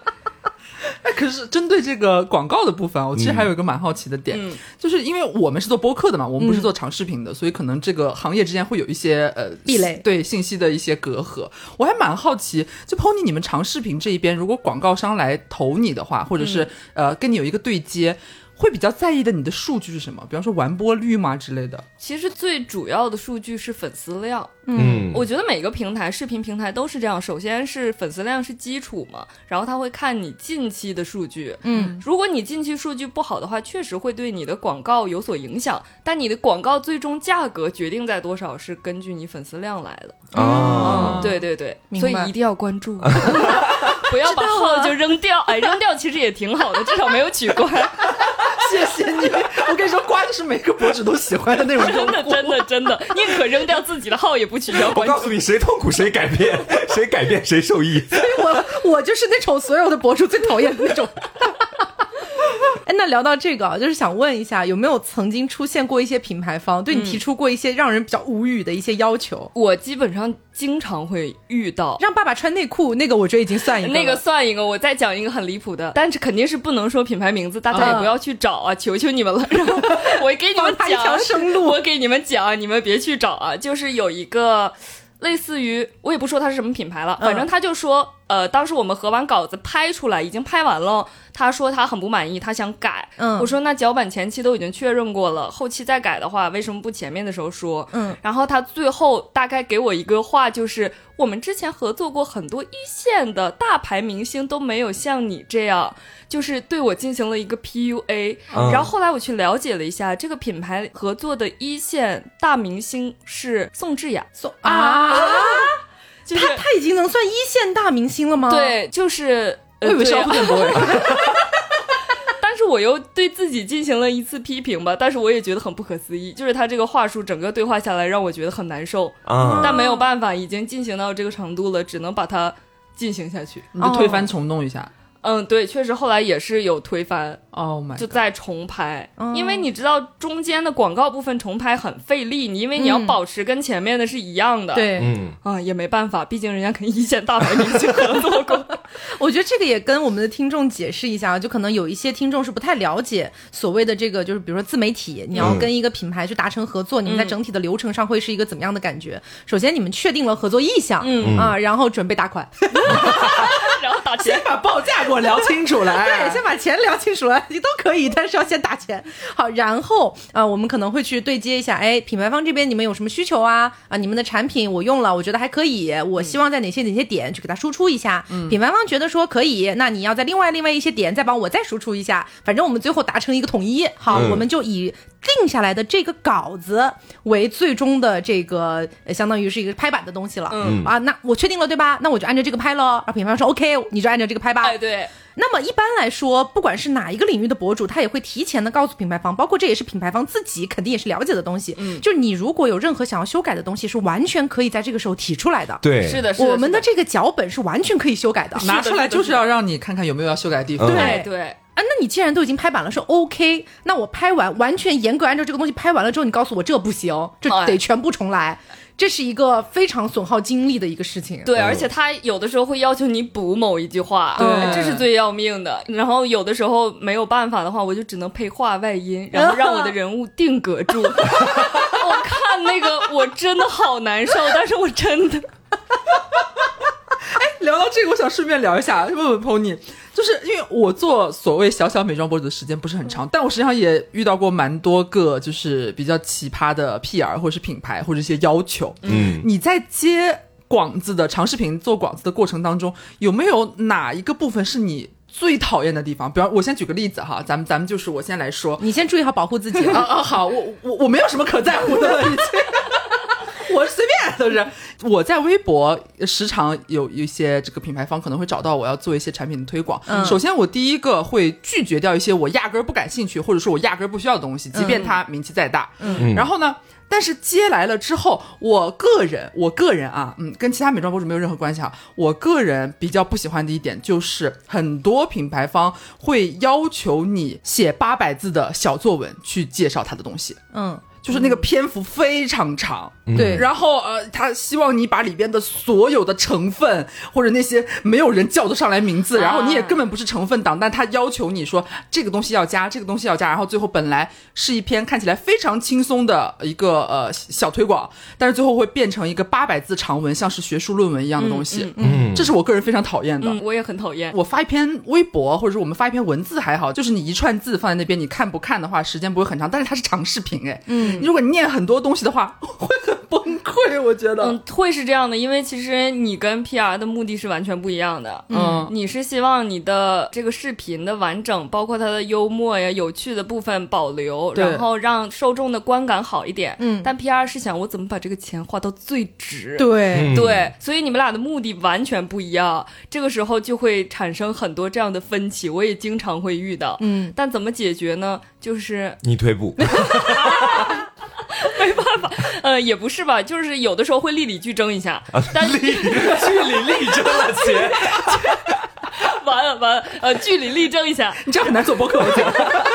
哎，可是针对这个广告的部分啊，我其实还有一个蛮好奇的点，嗯就是因为我们是做播客的嘛，我们不是做长视频的，所以可能这个行业之间会有一些呃壁垒对信息的一些隔阂。我还蛮好奇，就 Pony 你们长视频这一边，如果广告商来投你的话，或者是、嗯呃跟你有一个对接。会比较在意的你的数据是什么？比方说完播率吗之类的？其实最主要的数据是粉丝量。嗯，我觉得每个平台，视频平台都是这样。首先是粉丝量是基础嘛，然后他会看你近期的数据。嗯，如果你近期数据不好的话，确实会对你的广告有所影响。但你的广告最终价格决定在多少，是根据你粉丝量来的。啊，对对对，所以一定要关注，[LAUGHS] 不要把号就扔掉。哎，扔掉其实也挺好的，至少没有取关。[LAUGHS] 谢谢你，我跟你说，瓜就是每个博主都喜欢的那种 [LAUGHS] 真的真的真的，宁可扔掉自己的号，也不取消我关注。告诉你，谁痛苦谁改变，谁改变谁受益。所以我我就是那种所有的博主最讨厌的那种。哎，那聊到这个啊，就是想问一下，有没有曾经出现过一些品牌方对你提出过一些让人比较无语的一些要求？我基本上经常会遇到。让爸爸穿内裤，那个我觉得已经算一个那个算一个，我再讲一个很离谱的，但是肯定是不能说品牌名字，大家也不要去找啊，求求你们了。然后我给你们讲一条讲生路我给你们讲，你们别去找啊。就是有一个类似于，我也不说它是什么品牌了，嗯反正他就说，呃，当时我们合完稿子拍出来，已经拍完了，他说他很不满意，他想改。嗯我说那脚本前期都已经确认过了，后期再改的话，为什么不前面的时候说？嗯，然后他最后大概给我一个话，就是我们之前合作过很多一线的大牌明星都没有像你这样，就是对我进行了一个 PUA。嗯然后后来我去了解了一下，这个品牌合作的一线大明星是宋智雅，宋啊，就是他他已经能算一线大明星了吗？，对，就是。呃我以为是对啊奥电波哎。[LAUGHS] 但是我又对自己进行了一次批评吧，但是我也觉得很不可思议，就是他这个话术整个对话下来让我觉得很难受，啊，但没有办法，已经进行到这个程度了，只能把它进行下去。你就推翻重弄一下。嗯，对，确实后来也是有推翻，Oh my，就再重拍，哦因为你知道中间的广告部分重拍很费力，你因为你要嗯保持跟前面的是一样的。。对，嗯，啊，也没办法，毕竟人家跟一线大牌明星合作过。[LAUGHS] 我觉得这个也跟我们的听众解释一下啊，就可能有一些听众是不太了解所谓的这个，就是比如说自媒体，你要嗯跟一个品牌去达成合作，你们在整体的流程上会是一个怎么样的感觉？首先，你们确定了合作意向，嗯啊，然后准备打款，[LAUGHS] 然后打钱先，把报价给我聊清楚了 [LAUGHS] 对，先把钱聊清楚了，你都可以，但是要先打钱。好，然后啊、我们可能会去对接一下，哎，品牌方这边你们有什么需求啊？啊，你们的产品我用了，我觉得还可以，我希望在哪些哪些点去给它输出一下。品牌方觉得说可以，那你要在另外另外一些点再帮我再输出一下，反正我们最后达成一个统一。好，嗯我们就以定下来的这个稿子为最终的这个，呃相当于是一个拍板的东西了。嗯啊，那我确定了对吧？那我就按照这个拍喽。然后品牌方说 OK，你就按照这个拍吧。哎，对，那么一般来说，不管是哪一个领域的博主，他也会提前的告诉品牌方，包括这也是品牌方自己肯定也是了解的东西。嗯，就是你如果有任何想要修改的东西，是完全可以在这个时候提出来的。，对，是的，是的，我们的这个脚本是完全可以修改的。拿出来就是要让你看看有没有要修改的地方。嗯对哎，对，啊，那你既然都已经拍板了，说 OK，那我拍完完全严格按照这个东西拍完了之后，你告诉我这不行，这哎得全部重来，这是一个非常损耗精力的一个事情。对，而且他有的时候会要求你补某一句话，对这是最要命的。然后有的时候没有办法的话，我就只能配话外音，然后让我的人物定格住。[LAUGHS] 我看那个我真的好难受，但是我真的 [LAUGHS] 聊到这个，我想顺便聊一下，问问 Pony，就是因为我做所谓小小美妆博主的时间不是很长，但我实际上也遇到过蛮多个就是比较奇葩的 PR 或者是品牌或者一些要求。嗯，你在接广子的长视频做广子的过程当中，有没有哪一个部分是你最讨厌的地方？比方，我先举个例子哈，咱们咱们就是我先来说，你先注意好保护自己啊啊。啊，好，我我我没有什么可在乎的了，已经。[LAUGHS] 我是随便都是，我在微博时常有一些这个品牌方可能会找到我要做一些产品的推广。嗯首先，我第一个会拒绝掉一些我压根儿不感兴趣，或者说我压根儿不需要的东西，即便它名气再大。嗯然后呢，但是接来了之后，我个人，我个人啊，嗯，跟其他美妆博主没有任何关系啊。我个人比较不喜欢的一点就是，很多品牌方会要求你写八百字的小作文去介绍他的东西。嗯，就是那个篇幅非常长，对。然后呃，他希望你把里边的所有的成分或者那些没有人叫得上来名字，然后你也根本不是成分党，但他要求你说这个东西要加，这个东西要加，然后最后本来是一篇看起来非常轻松的一个呃小推广，但是最后会变成一个八百字长文，像是学术论文一样的东西，嗯这是我个人非常讨厌的。嗯，我也很讨厌。我发一篇微博，或者是我们发一篇文字还好，就是你一串字放在那边，你看不看的话，时间不会很长。但是它是长视频，哎，嗯，如果你念很多东西的话，[LAUGHS] 会很崩溃，我觉得。嗯，会是这样的，因为其实你跟 PR 的目的是完全不一样的。嗯你是希望你的这个视频的完整，包括它的幽默呀、有趣的部分保留，然后让受众的观感好一点。嗯但 PR 是想我怎么把这个钱花到最值。对，嗯对，所以你们俩的目的完全不一样，这个时候就会产生很多这样的分歧，我也经常会遇到。嗯，但怎么解决呢？就是你退步，[LAUGHS] 呃，也不是吧，就是有的时候会粒理俱争一下，但是 [LAUGHS] 据理力争了姐。完了完了，呃，据理力争一下，你这样很难做播客，我觉得。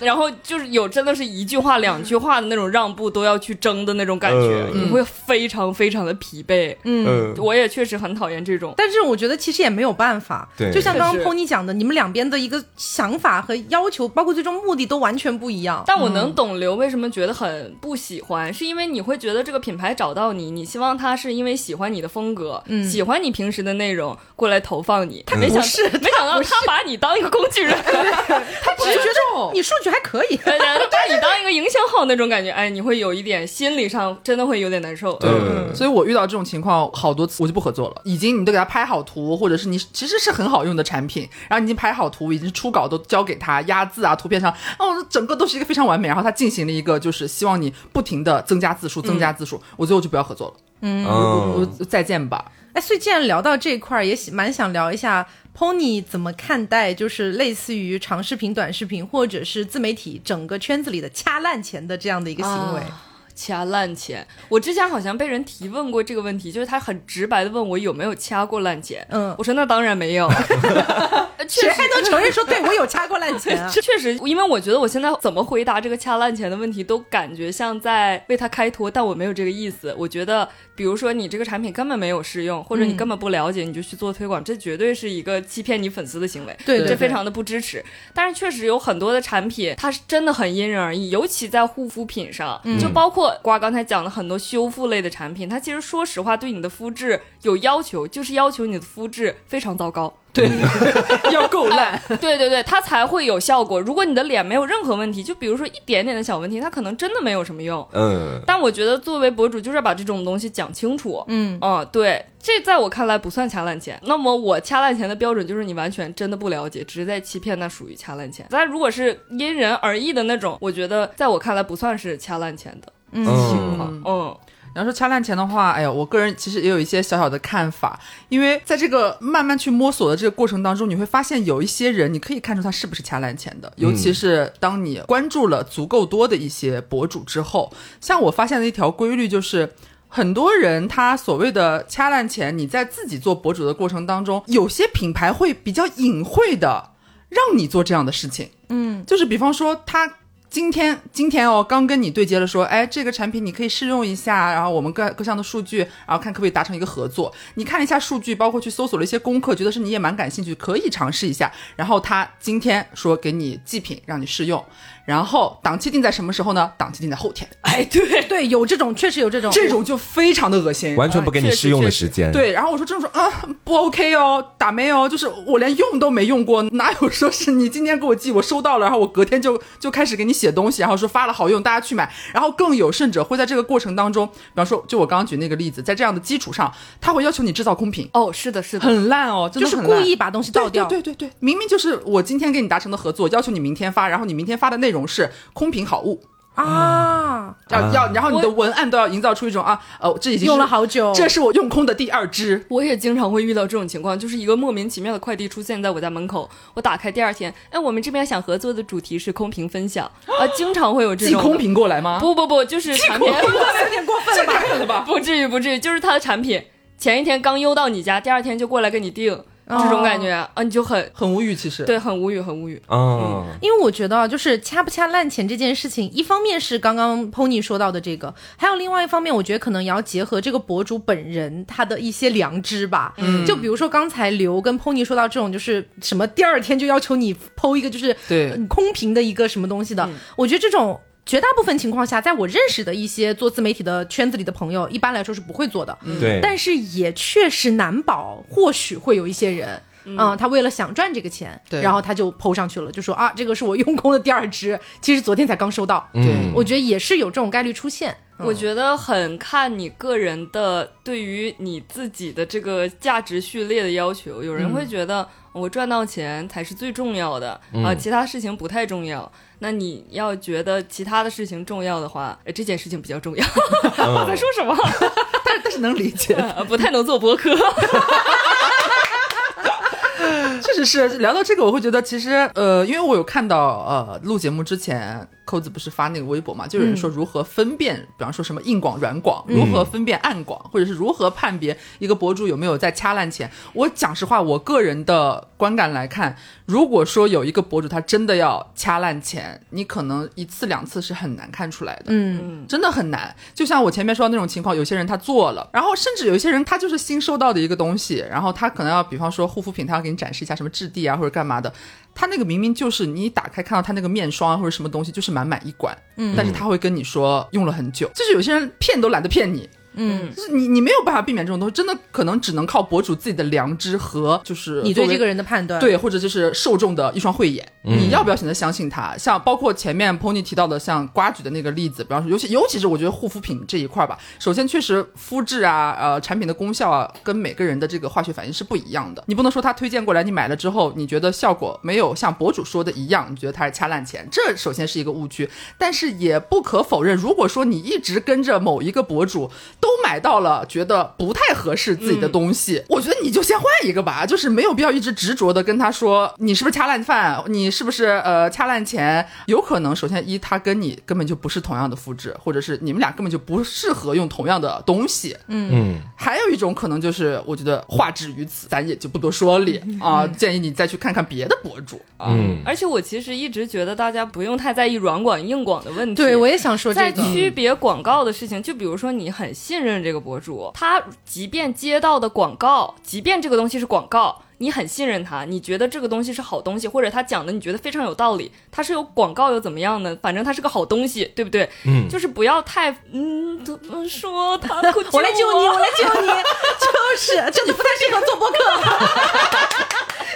然后就是有真的是一句话、两句话的那种让步都要去争的那种感觉，嗯你会非常非常的疲惫。嗯，我也确实很讨厌这种。但是我觉得其实也没有办法，对就像刚刚 Pony 讲的，你们两边的一个想法和要求，包括最终目的都完全不一样。但我能懂刘为什么觉得很不喜欢，是因为你会觉得这个品牌找到你，你希望他是因为喜欢你的风格，嗯喜欢你平时的内容过来投放你。他没想没想到他把你当一个工具人，[LAUGHS] 他只是觉得你数据还可以，对你当一个营销号那种感觉，哎，你会有一点心理上真的会有点难受。嗯所以我遇到这种情况好多次，我就不合作了。已经你都给他拍好图，或者是你其实是很好用的产品，然后你已经拍好图，已经初稿都交给他，压字啊，图片上，哦，整个都是一个非常完美。然后他进行了一个就是希望你不停的增加字数，增加字数，我最后就不要合作了。嗯我我再见吧。哎，所以既然聊到这块儿，也喜蛮想聊一下 Pony 怎么看待，就是类似于长视频、短视频或者是自媒体整个圈子里的掐烂钱的这样的一个行为。掐烂钱，我之前好像被人提问过这个问题，就是他很直白的问我有没有掐过烂钱。嗯我说那当然没有 [LAUGHS] [LAUGHS] 确实谁还能承认说对我有掐过烂钱啊？[LAUGHS] 确实，因为我觉得我现在怎么回答这个掐烂钱的问题，都感觉像在为他开脱，但我没有这个意思。我觉得，比如说你这个产品根本没有试用，或者你根本不了解，你就去做推广，这绝对是一个欺骗你粉丝的行为。对对对这非常的不支持。但是确实有很多的产品，它是真的很因人而异，尤其在护肤品上，就包括瓜刚才讲的很多修复类的产品，它其实说实话对你的肤质有要求，就是要求你的肤质非常糟糕。对，[LAUGHS] 要够烂。[LAUGHS] 对对对，它才会有效果。如果你的脸没有任何问题，就比如说一点点的小问题，它可能真的没有什么用。嗯，但我觉得作为博主，就是要把这种东西讲清楚。嗯，哦，对，这在我看来不算掐烂钱。那么我掐烂钱的标准就是你完全真的不了解，只是在欺骗，那属于掐烂钱。但如果是因人而异的那种，我觉得在我看来不算是掐烂钱的情嗯况。嗯，然后说掐烂钱的话，哎呀，我个人其实也有一些小小的看法，因为在这个慢慢去摸索的这个过程当中，你会发现有一些人，你可以看出他是不是掐烂钱的，尤其是当你关注了足够多的一些博主之后，像我发现的一条规律就是。很多人他所谓的掐烂钱，你在自己做博主的过程当中，有些品牌会比较隐晦的让你做这样的事情。嗯，就是比方说他。今天今天哦，刚跟你对接了，说，哎，这个产品你可以试用一下，然后我们各各项的数据，然后看可不可以达成一个合作。你看一下数据，包括去搜索了一些功课，觉得是你也蛮感兴趣，可以尝试一下。然后他今天说给你祭品，让你试用。然后档期定在什么时候呢？档期定在后天。哎，对 [LAUGHS] 对，有这种，确实有这种，这种就非常的恶心，完全不给你试用的时间。对，然后我说这种说啊不 OK 哦，打没有，就是我连用都没用过，哪有说是你今天给我寄，我收到了，然后我隔天就就开始给你写东西，然后说发了好用，大家去买。然后更有甚者会在这个过程当中，比方说就我刚刚举那个例子，在这样的基础上，他会要求你制造空瓶。哦，是的，是的，很烂哦，就是故意把东西倒掉。对对对，明明就是我今天跟你达成的合作，要求你明天发，然后你明天发的内容是空瓶。好物啊，要要，然后你的文案都要营造出一种啊，呃，这已经用了好久，这是我用空的第二支。我也经常会遇到这种情况，就是一个莫名其妙的快递出现在我家门口，我打开第二天，哎，我们这边想合作的主题是空瓶分享啊，经常会有这种寄空瓶过来吗？不不不，就是产品有点 [LAUGHS] 过分了吧？不至于不至于，就是他的产品前一天刚邮到你家，第二天就过来给你订。这种感觉啊，你就很很无语，其实对，很无语，很无语。嗯，因为我觉得就是掐不掐烂钱这件事情，一方面是刚刚 Pony 说到的这个，还有另外一方面，我觉得可能也要结合这个博主本人他的一些良知吧。嗯，就比如说刚才刘跟 Pony 说到这种，就是什么第二天就要求你剖一个就是对空瓶的一个什么东西的，我觉得这种。绝大部分情况下，在我认识的一些做自媒体的圈子里的朋友，一般来说是不会做的。对，但是也确实难保，或许会有一些人，嗯，他为了想赚这个钱，对，然后他就抛上去了，就说啊，这个是我用空的第二支，[LAUGHS] 其实昨天才刚收到。对，我觉得也是有这种概率出现。我觉得很看你个人的对于你自己的这个价值序列的要求。有人会觉得我赚到钱才是最重要的啊，其他事情不太重要。那你要觉得其他的事情重要的话，这件事情比较重要。[LAUGHS] 我在说什么？[LAUGHS] 但但是能理解，[LAUGHS] 不太能做播客。确实是聊到这个，我会觉得其实呃，因为我有看到呃，录节目之前。扣子不是发那个微博嘛？就有人说如何分辨，比方说什么硬广、软广，如何分辨暗广，或者是如何判别一个博主有没有在掐烂钱？我讲实话，我个人的观感来看，如果说有一个博主他真的要掐烂钱，你可能一次两次是很难看出来的，嗯，真的很难。就像我前面说的那种情况，有些人他做了，然后甚至有一些人他就是新收到的一个东西，然后他可能要比方说护肤品，他要给你展示一下什么质地啊或者干嘛的。他那个明明就是你打开看到他那个面霜啊或者什么东西，就是满满一管，嗯，但是他会跟你说用了很久，就是有些人骗都懒得骗你。嗯，就是你，你没有办法避免这种东西，真的可能只能靠博主自己的良知和就是你对这个人的判断，对，或者就是受众的一双慧眼，你要不要选择相信他？像包括前面 Pony 提到的，像瓜举的那个例子，比方说，尤其尤其是我觉得护肤品这一块吧，首先确实肤质啊，呃，产品的功效啊，跟每个人的这个化学反应是不一样的，你不能说他推荐过来，你买了之后，你觉得效果没有像博主说的一样，你觉得他是掐烂钱，这首先是一个误区，但是也不可否认，如果说你一直跟着某一个博主都买到了。觉得不太合适自己的东西，我觉得你就先换一个吧，就是没有必要一直执着的跟他说你是不是掐烂饭，你是不是呃掐烂钱？有可能首先一他跟你根本就不是同样的肤质，或者是你们俩根本就不适合用同样的东西。嗯嗯，还有一种可能就是我觉得话止于此，咱也就不多说了啊，建议你再去看看别的博主啊。嗯，而且我其实一直觉得大家不用太在意软广硬广的问题。对，我也想说这个。在区别广告的事情，就比如说你很信任这个博主。他即便接到的广告，即便这个东西是广告，你很信任他，你觉得这个东西是好东西，或者他讲的你觉得非常有道理，他是有广告又怎么样呢？反正他是个好东西，对不对？嗯，就是不要太嗯，怎么说他？[LAUGHS] 我来救你，我来救你，[LAUGHS] 就是，就你不太适合做播客。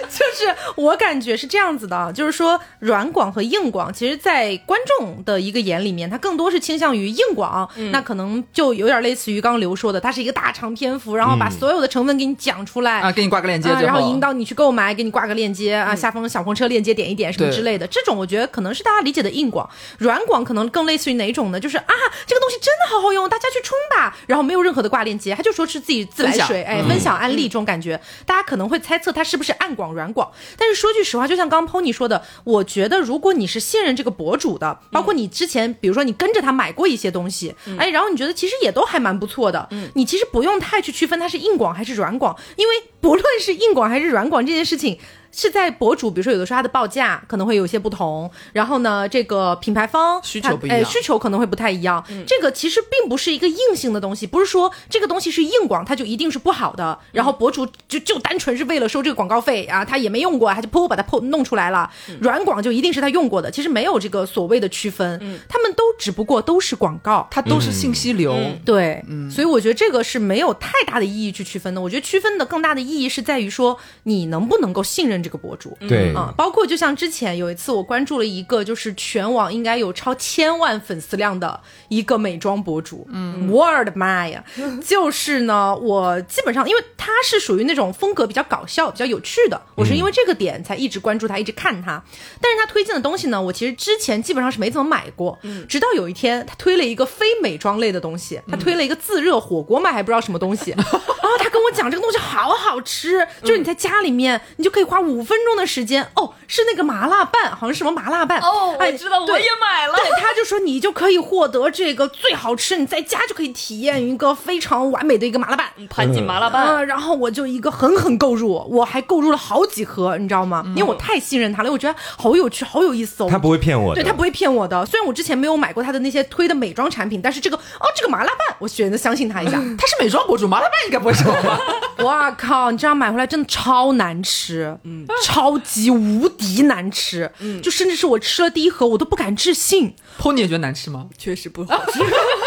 [LAUGHS] 就是我感觉是这样子的，就是说软广和硬广，其实，在观众的一个眼里面，它更多是倾向于硬广，那可能就有点类似于刚刚刘说的，它是一个大长篇幅，然后把所有的成分给你讲出来啊，给你挂个链接，然后引导你去购买，给你挂个链接啊，下方小黄车链接点一点什么之类的，这种我觉得可能是大家理解的硬广。软广可能更类似于哪种呢？就是啊，这个东西真的好好用，大家去冲吧，然后没有任何的挂链接，他就说是自己自来水，哎，分享案例这种感觉，大家可能会猜测他是不是暗广软广，但是说句实话，就像刚刚 Pony 说的，我觉得如果你是信任这个博主的，包括你之前，比如说你跟着他买过一些东西，哎，然后你觉得其实也都还蛮不错的，嗯，你其实不用太去区分它是硬广还是软广，因为不论是硬广还是软广这件事情。是在博主，比如说有的时候他的报价可能会有些不同，然后呢，这个品牌方需求不一样哎需求可能会不太一样。这个其实并不是一个硬性的东西，不是说这个东西是硬广，它就一定是不好的。然后博主就就单纯是为了收这个广告费啊，他也没用过，他就噗把它破弄出来了。软广就一定是他用过的，其实没有这个所谓的区分，他们都只不过都是广告。它都是信息流。对，所以我觉得这个是没有太大的意义去区分的。我觉得区分的更大的意义是在于说你能不能够信任这个博主。对。啊，包括就像之前有一次我关注了一个，就是全网应该有超千万粉丝量的一个美妆博主，嗯，我的妈呀！[LAUGHS] 就是呢，我基本上因为他是属于那种风格比较搞笑、比较有趣的，我是因为这个点才一直关注他，一直看他。但是他推荐的东西呢，我其实之前基本上是没怎么买过，直到有一天他推了一个非美妆类的东西，他推了一个自热火锅嘛，还不知道什么东西，然 [LAUGHS] 后他跟我讲这个东西好好吃，就是你在家里面你就可以花五分钟的时间，哦，是那个麻辣拌，好像是什么麻辣拌，哦，哎我知道，我对也买了。对，他就说你就可以获得这个最好吃，你在家就可以体验一个非常完美的一个麻辣拌。盘锦麻辣拌，啊、然后我就一个狠狠购入，我还购入了好几盒，你知道吗？因为我太信任他了，我觉得好有趣，好有意思哦。他不会骗我的，对他不会骗我的。虽然我之前没有买过他的那些推的美妆产品，但是这个哦，这个麻辣拌，我选择相信他一下。[LAUGHS] 他是美妆博主，麻辣拌应该不会是我吧？[LAUGHS] 哇靠！你这样买回来真的超难吃，嗯，超级无敌难吃，嗯，就甚至是我吃了第一盒，我都不敢置信。Pony 也觉得难吃吗？确实不好吃。[LAUGHS]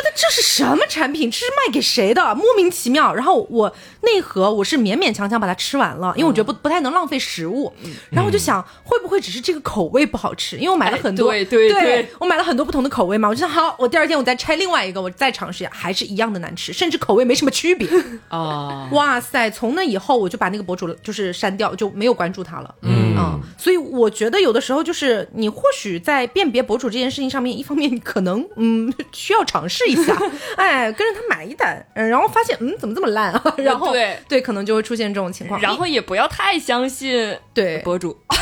我都觉得这是什么产品？这是卖给谁的？莫名其妙。然后我那盒我是勉勉强强把它吃完了，因为我觉得不不太能浪费食物。然后我就想，会不会只是这个口味不好吃？因为我买了很多，哎对对。对我买了很多不同的口味嘛。我就想，好，我第二天我再拆另外一个，我再尝试一下，还是一样的难吃，甚至口味没什么区别。啊，哇塞！从那以后我就把那个博主就是删掉，就没有关注他了。嗯所以我觉得有的时候就是你或许在辨别博主这件事情上面，一方面你可能嗯需要尝试一下，[LAUGHS] 哎，跟着他买一单，嗯然后发现嗯怎么这么烂啊，[LAUGHS] 然后对对，可能就会出现这种情况。然后也不要太相信对博主。[LAUGHS] 啊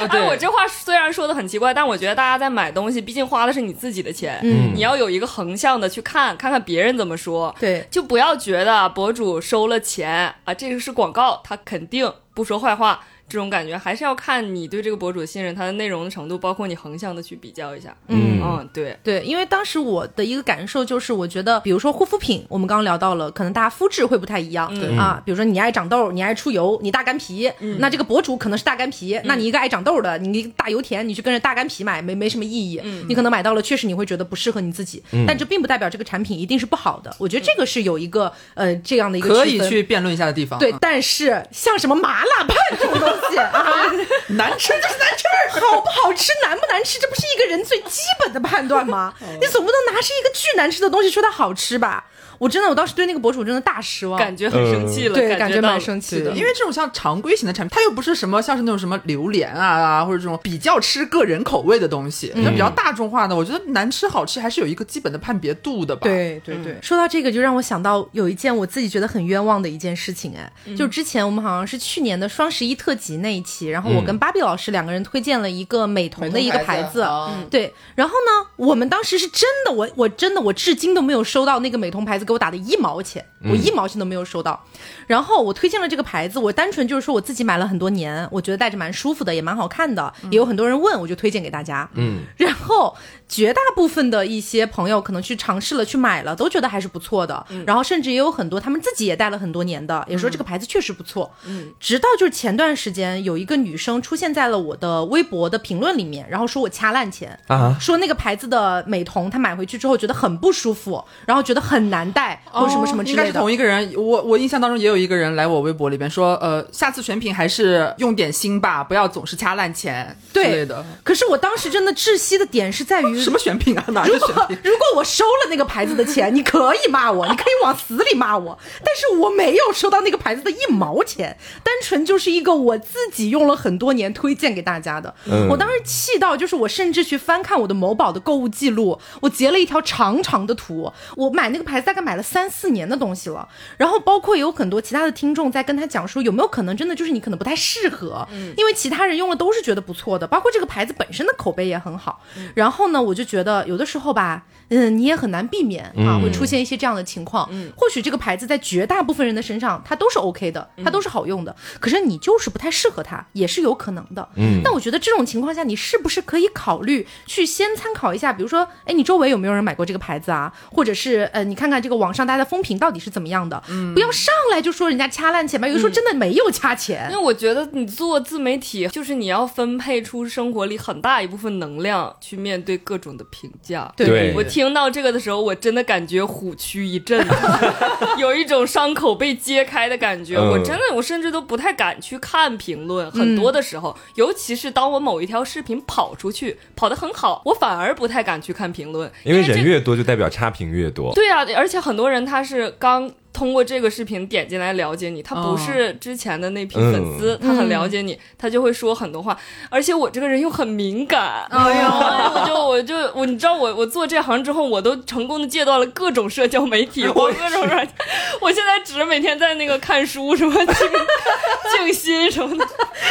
哎，对我这话虽然说的很奇怪，但我觉得大家在买东西，毕竟花的是你自己的钱，嗯你要有一个横向的去看，看看别人怎么说。对就不要觉得博主收了钱啊，这个是广告，他肯定不说坏话。这种感觉还是要看你对这个博主的信任，他的内容的程度，包括你横向的去比较一下。嗯嗯，对，对，因为当时我的一个感受就是，我觉得，比如说护肤品，我们刚刚聊到了，可能大家肤质会不太一样、啊。比如说你爱长痘，你爱出油，你大干皮，那这个博主可能是大干皮，那你一个爱长痘的，你一个大油田，你去跟着大干皮买，没没什么意义。你可能买到了，确实你会觉得不适合你自己，但这并不代表这个产品一定是不好的。我觉得这个是有一个呃这样的一个可以去辩论一下的地方。对啊，但是像什么麻辣拌这种东西啊，难吃就是难吃。[LAUGHS] 好不好吃、难不难吃，这不是一个人最基本的判断吗？你总不能拿是一个巨难吃的东西说它好吃吧？我真的，我当时对那个博主真的大失望，感觉很生气了，对，感觉蛮生气的。因为这种像常规型的产品，它又不是什么像是那种什么榴莲啊啊，或者这种比较吃个人口味的东西，就比较大众化的。我觉得难吃好吃还是有一个基本的判别度的吧。，对对对，说到这个，就让我想到有一件我自己觉得很冤枉的一件事情，哎，就之前我们好像是去年的双十一特辑那一期，然后我跟芭比老师两个人推荐了一个美瞳的一个牌子，啊对，然后呢，我们当时是真的，我我真的我至今都没有收到那个美瞳牌子给我打的一毛钱，我一毛钱都没有收到。然后我推荐了这个牌子，我单纯就是说我自己买了很多年，我觉得戴着蛮舒服的，也蛮好看的，也有很多人问，我就推荐给大家。嗯，然后绝大部分的一些朋友可能去尝试了，去买了，都觉得还是不错的。然后甚至也有很多他们自己也戴了很多年的，也说这个牌子确实不错。嗯，直到就是前段时间有一个女生出现在了我的微博的评论里面，然后说我掐烂钱啊说那个牌子的美瞳她买回去之后觉得很不舒服，然后觉得很难戴，或者什么什么之哦应该是。同一个人。我我印象当中也有一个人来我微博里边说，呃，下次选品还是用点心吧，不要总是掐烂钱之对类的。可是我当时真的窒息的点是在于 [LAUGHS] 什么选品啊？哪如果个选品？如果我收了那个牌子的钱，[LAUGHS] 你可以骂我，你可以往死里骂我，但是我没有收到那个牌子的一毛钱，单纯就是一个我自己用了很多年推荐给大家的。嗯我当时气到，就是我甚至去翻看我的某宝的购物记录，我截了一条长长的图，我买那个牌子大概买了三四年的东西了，然后包括有很多其他的听众在跟他讲说，有没有可能真的就是你可能不太适合，因为其他人用了都是觉得不错的，包括这个牌子本身的口碑也很好。然后呢，我就觉得有的时候吧，嗯，你也很难避免啊，会出现一些这样的情况。嗯或许这个牌子在绝大部分人的身上，它都是 OK 的，它都是好用的，可是你就是不太适合它，也是有可能的。嗯那我觉得这种情况下，你是不是可以考虑去先参考一下，比如说，哎，你周围有没有人买过这个牌子啊？或者是呃，你看看这个网上大家的风评到底是怎么样的？嗯不要上来就说人家掐烂钱吧，有的时候真的没有掐钱因。为我觉得你做自媒体，就是你要分配出生活里很大一部分能量去面对各种的评价。对我听到这个的时候，我真的感觉虎躯一震，[LAUGHS] 有一种伤口被揭开的感觉。嗯我真的，我甚至都不太敢去看评论。很多的时候，尤其是当我某一条视频跑出去，跑得很好，我反而不太敢去看评论，因为人越多就代表差评越多。对啊，而且很多人他是刚通过这个视频点进来了解你，他不哦。是之前的那批粉丝，他很了解你，他就会说很多话。而且我这个人又很敏感，哎呀，[LAUGHS] 我就我就我，你知道我我做这行之后，我都成功的戒断了各种社交媒体，[LAUGHS] 我各种软件，我现在只每天在那个看书，什么静 [LAUGHS] 静心什么的，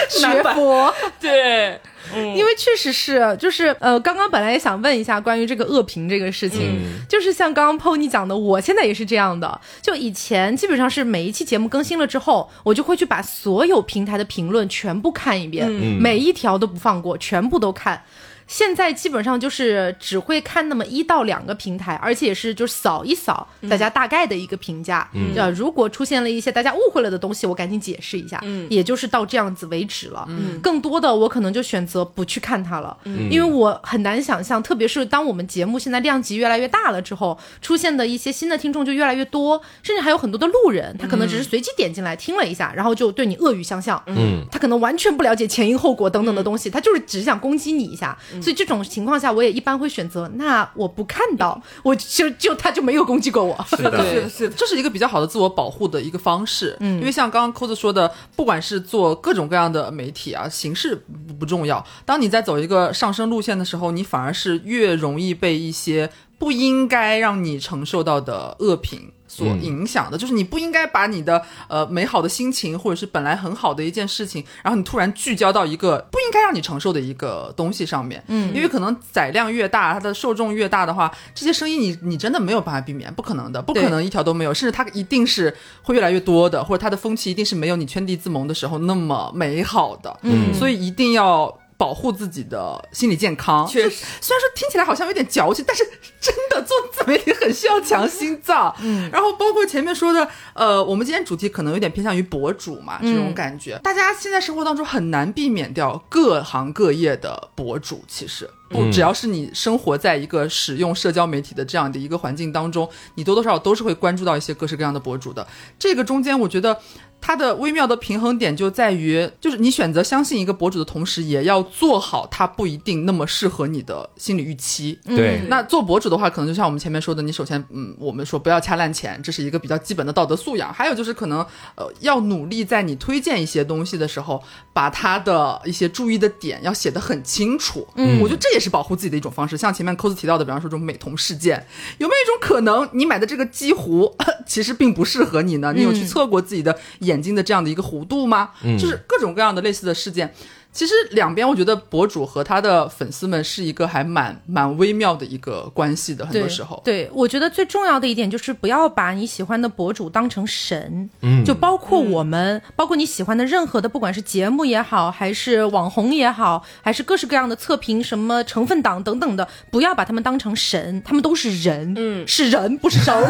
学佛，对，嗯，因为确实是，就是呃，刚刚本来也想问一下关于这个恶评这个事情，就是像刚刚 Pony 讲的，我现在也是这样的，就以前基本上是每一期节目更新了之后，我就会去把所有平台的评论全部看一遍，每一条都不放过，全部都看。现在基本上就是只会看那么一到两个平台，而且也是就是扫一扫大家大概的一个评价。嗯，呃，如果出现了一些大家误会了的东西，我赶紧解释一下。嗯，也就是到这样子为止了。嗯，更多的我可能就选择不去看它了，嗯因为我很难想象，特别是当我们节目现在量级越来越大了之后，出现的一些新的听众就越来越多，甚至还有很多的路人，他可能只是随机点进来听了一下，然后就对你恶语相向。嗯，他可能完全不了解前因后果等等的东西，他就是只想攻击你一下。所以这种情况下，我也一般会选择，那我不看到，我就就他就没有攻击过我。是的，[LAUGHS] 是，是这是一个比较好的自我保护的一个方式。嗯，因为像刚刚扣子说的，不管是做各种各样的媒体啊，形式不不重要。当你在走一个上升路线的时候，你反而是越容易被一些不应该让你承受到的恶评。所影响的，就是你不应该把你的呃美好的心情，或者是本来很好的一件事情，然后你突然聚焦到一个不应该让你承受的一个东西上面。嗯，因为可能载量越大，它的受众越大的话，这些声音你你真的没有办法避免，不可能的，不可能一条都没有，甚至它一定是会越来越多的，或者它的风气一定是没有你圈地自萌的时候那么美好的。嗯，所以一定要。保护自己的心理健康，确实，虽然说听起来好像有点矫情，但是真的做自媒体很需要强心脏。嗯，然后包括前面说的，呃，我们今天主题可能有点偏向于博主嘛，这种感觉，大家现在生活当中很难避免掉各行各业的博主，其实。不，只要是你生活在一个使用社交媒体的这样的一个环境当中，你多多少少都是会关注到一些各式各样的博主的。这个中间，我觉得它的微妙的平衡点就在于，就是你选择相信一个博主的同时，也要做好他不一定那么适合你的心理预期。对，那做博主的话，可能就像我们前面说的，你首先，嗯，我们说不要掐烂钱，这是一个比较基本的道德素养。还有就是可能，呃，要努力在你推荐一些东西的时候，把他的一些注意的点要写得很清楚。嗯，我觉得这也是保护自己的一种方式。像前面扣子提到的，比方说这种美瞳事件，有没有一种可能，你买的这个机弧 [COUGHS] 其实并不适合你呢？你有去测过自己的眼睛的这样的一个弧度吗？就是各种各样的类似的事件。其实两边，我觉得博主和他的粉丝们是一个还蛮蛮微妙的一个关系的，很多时候。对，我觉得最重要的一点就是不要把你喜欢的博主当成神，嗯，就包括我们，包括你喜欢的任何的，不管是节目也好，还是网红也好，还是各式各样的测评，什么成分党等等的，不要把他们当成神，他们都是人，嗯，是人不是神。[LAUGHS]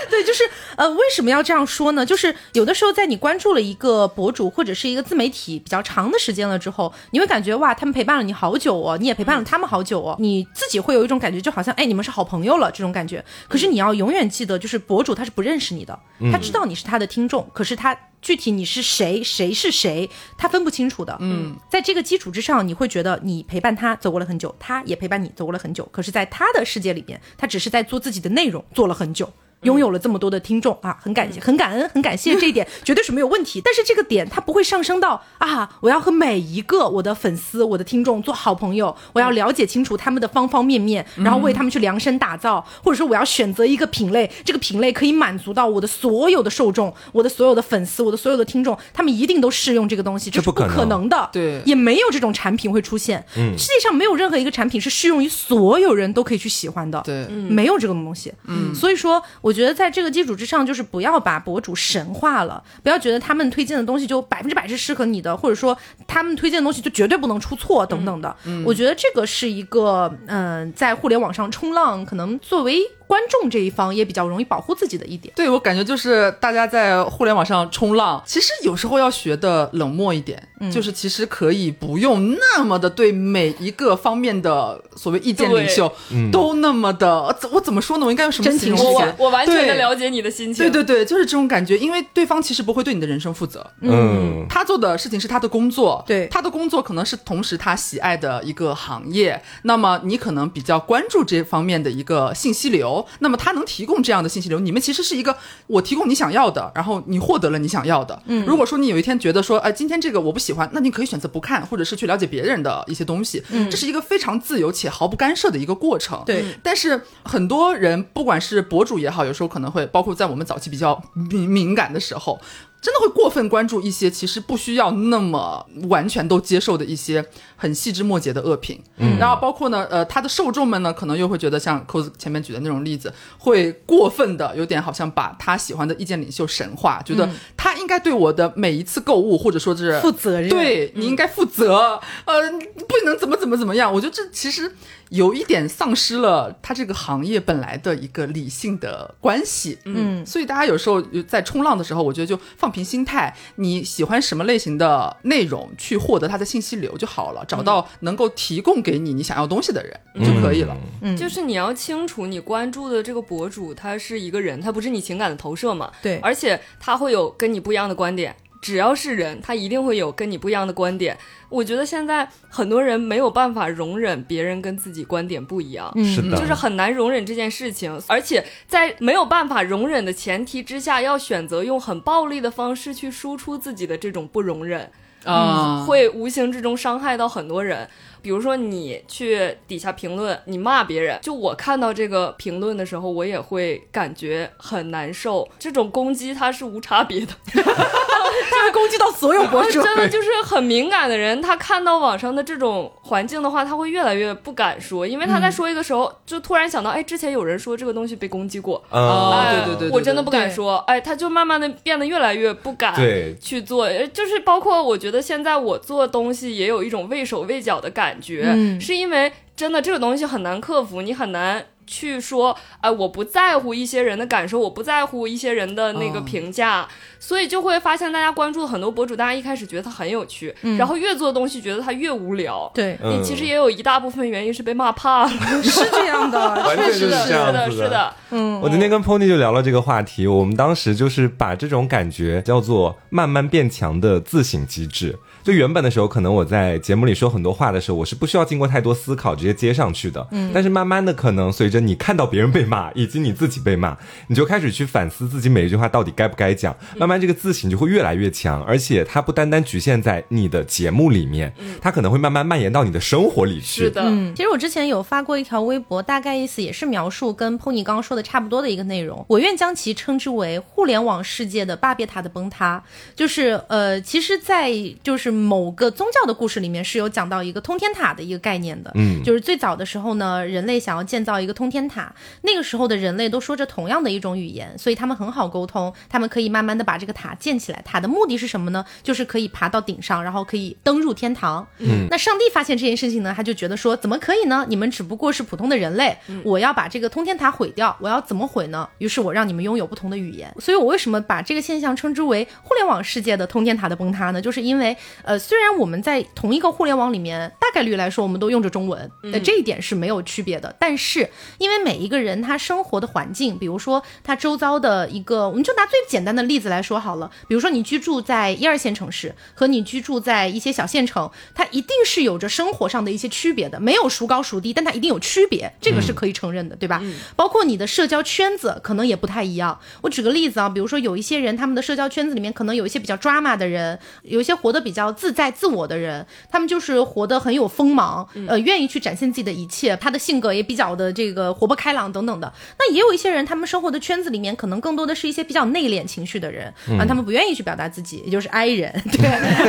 [LAUGHS] 对，就是呃，为什么要这样说呢？就是有的时候在你关注了一个博主或者是一个自媒体比较长的时间了之后，你会感觉哇，他们陪伴了你好久哦，你也陪伴了他们好久哦，你自己会有一种感觉，就好像哎，你们是好朋友了这种感觉。可是你要永远记得，就是博主他是不认识你的，他知道你是他的听众，可是他。具体你是谁，谁是谁，他分不清楚的。嗯，在这个基础之上，你会觉得你陪伴他走过了很久，他也陪伴你走过了很久。可是，在他的世界里边，他只是在做自己的内容，做了很久。拥有了这么多的听众啊，很感谢，很感恩，很感谢这一点 [LAUGHS] 绝对是没有问题。但是这个点它不会上升到啊，我要和每一个我的粉丝、我的听众做好朋友，我要了解清楚他们的方方面面，然后为他们去量身打造，或者说我要选择一个品类，这个品类可以满足到我的所有的受众、我的所有的粉丝、我的所有的听众，他们一定都适用这个东西，这是不可能的。对也没有这种产品会出现。嗯，世界上没有任何一个产品是适用于所有人都可以去喜欢的。对没有这种东西。嗯，所以说，我觉得在这个基础之上，就是不要把博主神化了，不要觉得他们推荐的东西就百分之百是适合你的，或者说他们推荐的东西就绝对不能出错等等的。我觉得这个是一个，嗯、在互联网上冲浪，可能作为观众这一方也比较容易保护自己的一点。对我感觉就是大家在互联网上冲浪，其实有时候要学的冷漠一点，就是其实可以不用那么的对每一个方面的所谓意见领袖都那么的，怎我怎么说呢？我应该用什么形容词我我完全的了解你的心情。对对对，就是这种感觉，因为对方其实不会对你的人生负责，嗯，他做的事情是他的工作，对。他的工作可能是同时他喜爱的一个行业，那么你可能比较关注这方面的一个信息流，那么他能提供这样的信息流，你们其实是一个我提供你想要的，然后你获得了你想要的。嗯，如果说你有一天觉得说，哎，今天这个我不喜欢，那你可以选择不看，或者是去了解别人的一些东西，嗯，这是一个非常自由且毫不干涉的一个过程。对但是很多人，不管是博主也好，有时候可能会包括在我们早期比较敏敏感的时候，真的会过分关注一些其实不需要那么完全都接受的一些很细枝末节的恶评。嗯，然后包括呢，呃，他的受众们呢，可能又会觉得像扣子前面举的那种例子，会过分的有点好像把他喜欢的意见领袖神化，觉得他应该对我的每一次购物或者说是负责任对你应该负责，呃，不能怎么怎么怎么样。我觉得这其实有一点丧失了他这个行业本来的一个理性的关系。嗯所以大家有时候在冲浪的时候，我觉得就放平心态，你喜欢什么类型的内容，去获得它的信息流就好了，找到能够提供给你你想要东西的人就可以了。嗯，就是你要清楚，你关注的这个博主他是一个人，他不是你情感的投射嘛？对而且他会有跟你不一样的观点。只要是人，他一定会有跟你不一样的观点。我觉得现在很多人没有办法容忍别人跟自己观点不一样，嗯是的，就是很难容忍这件事情，而且在没有办法容忍的前提之下，要选择用很暴力的方式去输出自己的这种不容忍。啊、会无形之中伤害到很多人。比如说，你去底下评论，你骂别人，就我看到这个评论的时候，我也会感觉很难受。这种攻击它是无差别的，它 [LAUGHS] 会攻击到所有博主。真的就是很敏感的人，他看到网上的这种环境的话，他会越来越不敢说，因为他在说一个时候，就突然想到，哎，之前有人说这个东西被攻击过，哦嗯，哎对对对对我真的不敢说，哎，他就慢慢的变得越来越不敢去做，呃就是包括我觉得现在我做东西也有一种畏手畏脚的感觉，嗯。是因为真的这个东西很难克服，你很难。去说，哎、我不在乎一些人的感受，我不在乎一些人的那个哦。评价，所以就会发现大家关注很多博主，大家一开始觉得他很有趣，然后越做东西觉得他越无聊。对，嗯。你其实也有一大部分原因是被骂怕了，[LAUGHS] 是这样的，[LAUGHS] 是确实的这样是的，是的，嗯，我今天跟 Pony 就聊了这个话题，我们当时就是把这种感觉叫做慢慢变强的自省机制。就原本的时候，可能我在节目里说很多话的时候，我是不需要经过太多思考，直接接上去的。嗯，但是慢慢的，可能随着你看到别人被骂，[LAUGHS] 以及你自己被骂，你就开始去反思自己每一句话到底该不该讲。慢慢这个自省就会越来越强，而且它不单单局限在你的节目里面，它可能会慢慢蔓延到你的生活里去。是的，嗯，其实我之前有发过一条微博，大概意思也是描述跟 Pony 刚刚说的差不多的一个内容。我愿将其称之为互联网世界的巴别塔的崩塌。就是呃，其实，在就是某个宗教的故事里面是有讲到一个通天塔的一个概念的。嗯就是最早的时候呢，人类想要建造一个通天塔，那个时候的人类都说着同样的一种语言，所以他们很好沟通，他们可以慢慢的把这个塔建起来。塔的目的是什么呢？就是可以爬到顶上，然后可以登入天堂。嗯，那上帝发现这件事情呢，他就觉得说，怎么可以呢？你们只不过是普通的人类，我要把这个通天塔毁掉，我要怎么毁呢？于是我让你们拥有不同的语言。所以我为什么把这个现象称之为互联网世界的通天塔的崩塌呢？就是因为，呃，虽然我们在同一个互联网里面，大概率来说我们都用着中文，那、这一点是没有区别的。但是因为每一个人他生活的环境，比如说他周遭的一个，我们就拿最简单的例子来说好了，比如说你居住在一二线城市和你居住在一些小县城，它一定是有着生活上的一些区别的，没有孰高孰低，但它一定有区别，这个是可以承认的，对吧？包括你的社交圈子可能也不太一样。我举个例子啊，比如说有一些人他们的社交圈子里面可能有一些比较 drama 的人，有一些活得比较较自在自我的人，他们就是活得很有锋芒，呃，愿意去展现自己的一切，他的性格也比较的这个活泼开朗等等的。那也有一些人，他们生活的圈子里面可能更多的是一些比较内敛情绪的人啊，他们不愿意去表达自己，也就是 I 人，对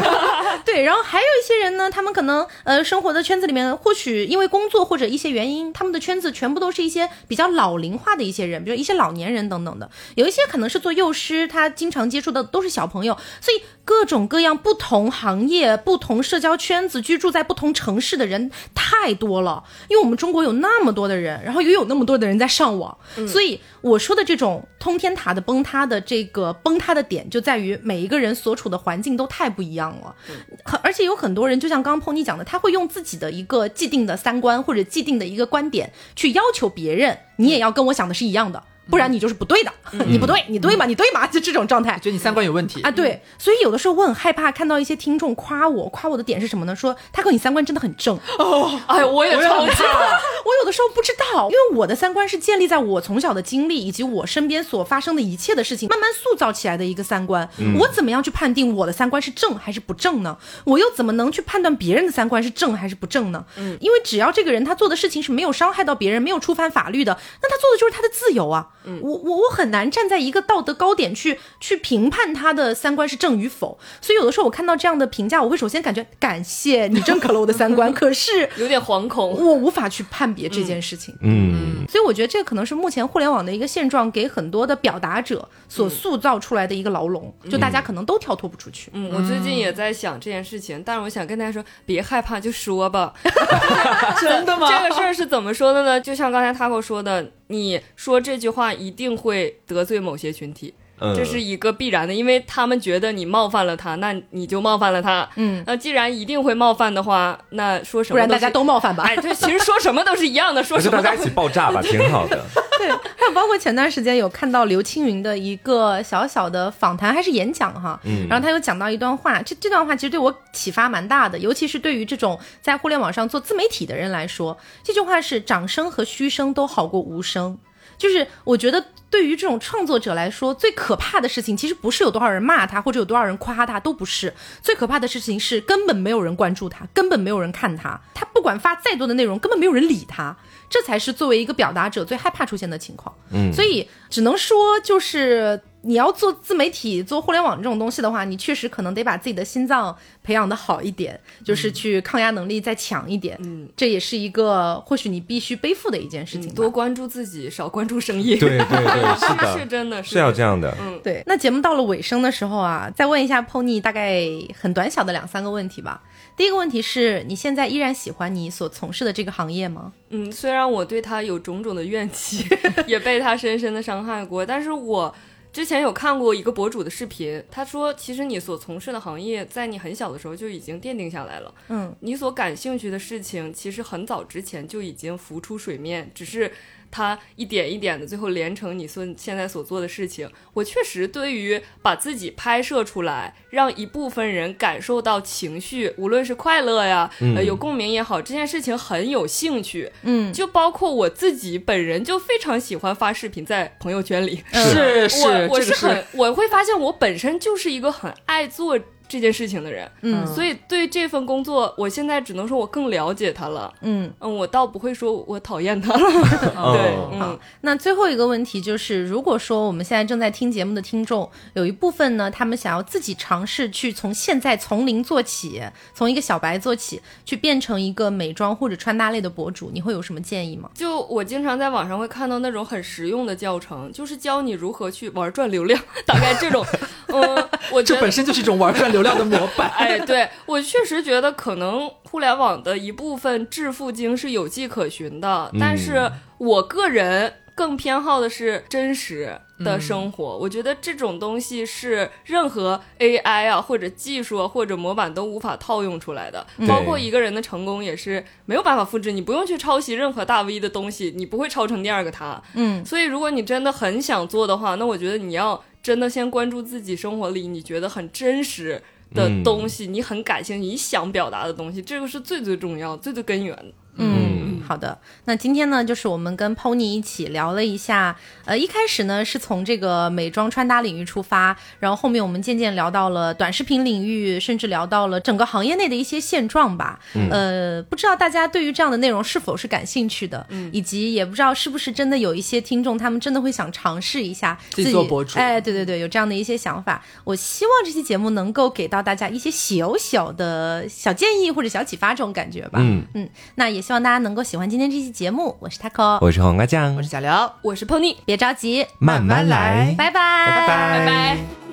[LAUGHS] 对。然后还有一些人呢，他们可能呃生活的圈子里面，或许因为工作或者一些原因，他们的圈子全部都是一些比较老龄化的一些人，比如一些老年人等等的。有一些可能是做幼师，他经常接触的都是小朋友，所以各种各样不同行业、不同社交圈子、居住在不同城市的人太多了。因为我们中国有那么多的人，然后又有那么多的人在上网，所以我说的这种通天塔的崩塌的这个崩塌的点，就在于每一个人所处的环境都太不一样了。很而且有很多人，就像刚刚 Pony 讲的，他会用自己的一个既定的三观或者既定的一个观点去要求别人，你也要跟我想的是一样的。不然你就是不对的，[LAUGHS] 你不对，你对吗？你对吗？就 [LAUGHS] 这种状态，觉得你三观有问题啊。对，所以有的时候我很害怕看到一些听众夸我，夸我的点是什么呢？说他和你三观真的很正哦。哎，我也超怕。我有的时候不知道，因为我的三观是建立在我从小的经历以及我身边所发生的一切的事情慢慢塑造起来的一个三观。我怎么样去判定我的三观是正还是不正呢？我又怎么能去判断别人的三观是正还是不正呢？嗯，因为只要这个人他做的事情是没有伤害到别人，没有触犯法律的，那他做的就是他的自由啊。我我我很难站在一个道德高点去去评判他的三观是正与否，所以有的时候我看到这样的评价，我会首先感觉感谢你认可了我的三观，[LAUGHS] 可是有点惶恐，我无法去判别这件事情。嗯，所以我觉得这可能是目前互联网的一个现状，给很多的表达者所塑造出来的一个牢笼，就大家可能都跳脱不出去。嗯，我最近也在想这件事情，但是我想跟大家说，别害怕，就说吧。[LAUGHS] 真的吗？这个事儿是怎么说的呢？就像刚才 Taco 说的，你说这句话一定会得罪某些群体。这是一个必然的，因为他们觉得你冒犯了他，那你就冒犯了他。嗯，那既然一定会冒犯的话，那说什么？不然大家都冒犯吧。哎，对，其实说什么都是一样的，说什么大家一起爆炸吧，[LAUGHS] 挺好的。对，还有包括前段时间有看到刘青云的一个小小的访谈还是演讲哈，嗯，然后他有讲到一段话，这这段话其实对我启发蛮大的，尤其是对于这种在互联网上做自媒体的人来说，这句话是掌声和嘘声都好过无声。就是我觉得，对于这种创作者来说，最可怕的事情其实不是有多少人骂他，或者有多少人夸他，都不是。最可怕的事情是根本没有人关注他，根本没有人看他，他不管发再多的内容，根本没有人理他。这才是作为一个表达者最害怕出现的情况。嗯，所以只能说就是。你要做自媒体、做互联网这种东西的话，你确实可能得把自己的心脏培养的好一点，就是去抗压能力再强一点。嗯，这也是一个或许你必须背负的一件事情。多关注自己，少关注生意。对对对，[LAUGHS] 是的，[LAUGHS] 是真的是要这样的。嗯，对。那节目到了尾声的时候啊，再问一下 Pony，大概很短小的两三个问题吧。第一个问题是你现在依然喜欢你所从事的这个行业吗？嗯，虽然我对他有种种的怨气，[LAUGHS] 也被他深深的伤害过，但是我。之前有看过一个博主的视频，他说，其实你所从事的行业，在你很小的时候就已经奠定下来了。嗯，你所感兴趣的事情，其实很早之前就已经浮出水面，只是。它一点一点的，最后连成你所现在所做的事情。我确实对于把自己拍摄出来，让一部分人感受到情绪，无论是快乐呀，呃，有共鸣也好，这件事情很有兴趣。嗯，就包括我自己本人就非常喜欢发视频在朋友圈里。是是，我我是很我会发现我本身就是一个很爱做。这件事情的人，嗯，所以对这份工作，我现在只能说我更了解他了，嗯嗯，我倒不会说我讨厌他了，[LAUGHS] 对，嗯。那最后一个问题就是，如果说我们现在正在听节目的听众有一部分呢，他们想要自己尝试去从现在从零做起，从一个小白做起，去变成一个美妆或者穿搭类的博主，你会有什么建议吗？就我经常在网上会看到那种很实用的教程，就是教你如何去玩转流量，[LAUGHS] 大概这种，嗯，我这本身就是一种玩转流。流量的模板，[LAUGHS] 哎，对我确实觉得可能互联网的一部分致富经是有迹可循的，但是我个人更偏好的是真实的生活。我觉得这种东西是任何 AI 啊或者技术或者模板都无法套用出来的，包括一个人的成功也是没有办法复制。你不用去抄袭任何大 V 的东西，你不会抄成第二个他。嗯，所以如果你真的很想做的话，那我觉得你要。真的，先关注自己生活里你觉得很真实的东西，你很感兴趣、你想表达的东西，这个是最最重要、最最根源的。嗯。好的，那今天呢，就是我们跟 Pony 一起聊了一下，呃，一开始呢是从这个美妆穿搭领域出发，然后后面我们渐渐聊到了短视频领域，甚至聊到了整个行业内的一些现状吧。呃，不知道大家对于这样的内容是否是感兴趣的，以及也不知道是不是真的有一些听众他们真的会想尝试一下自己做博主哎，对对对，有这样的一些想法。我希望这期节目能够给到大家一些小小的小建议或者小启发这种感觉吧。嗯嗯，那也希望大家能够喜欢今天这期节目。我是 Taco，我是黄瓜酱我，是小刘。我是 Pony，别着急，慢慢来，拜拜，拜拜拜。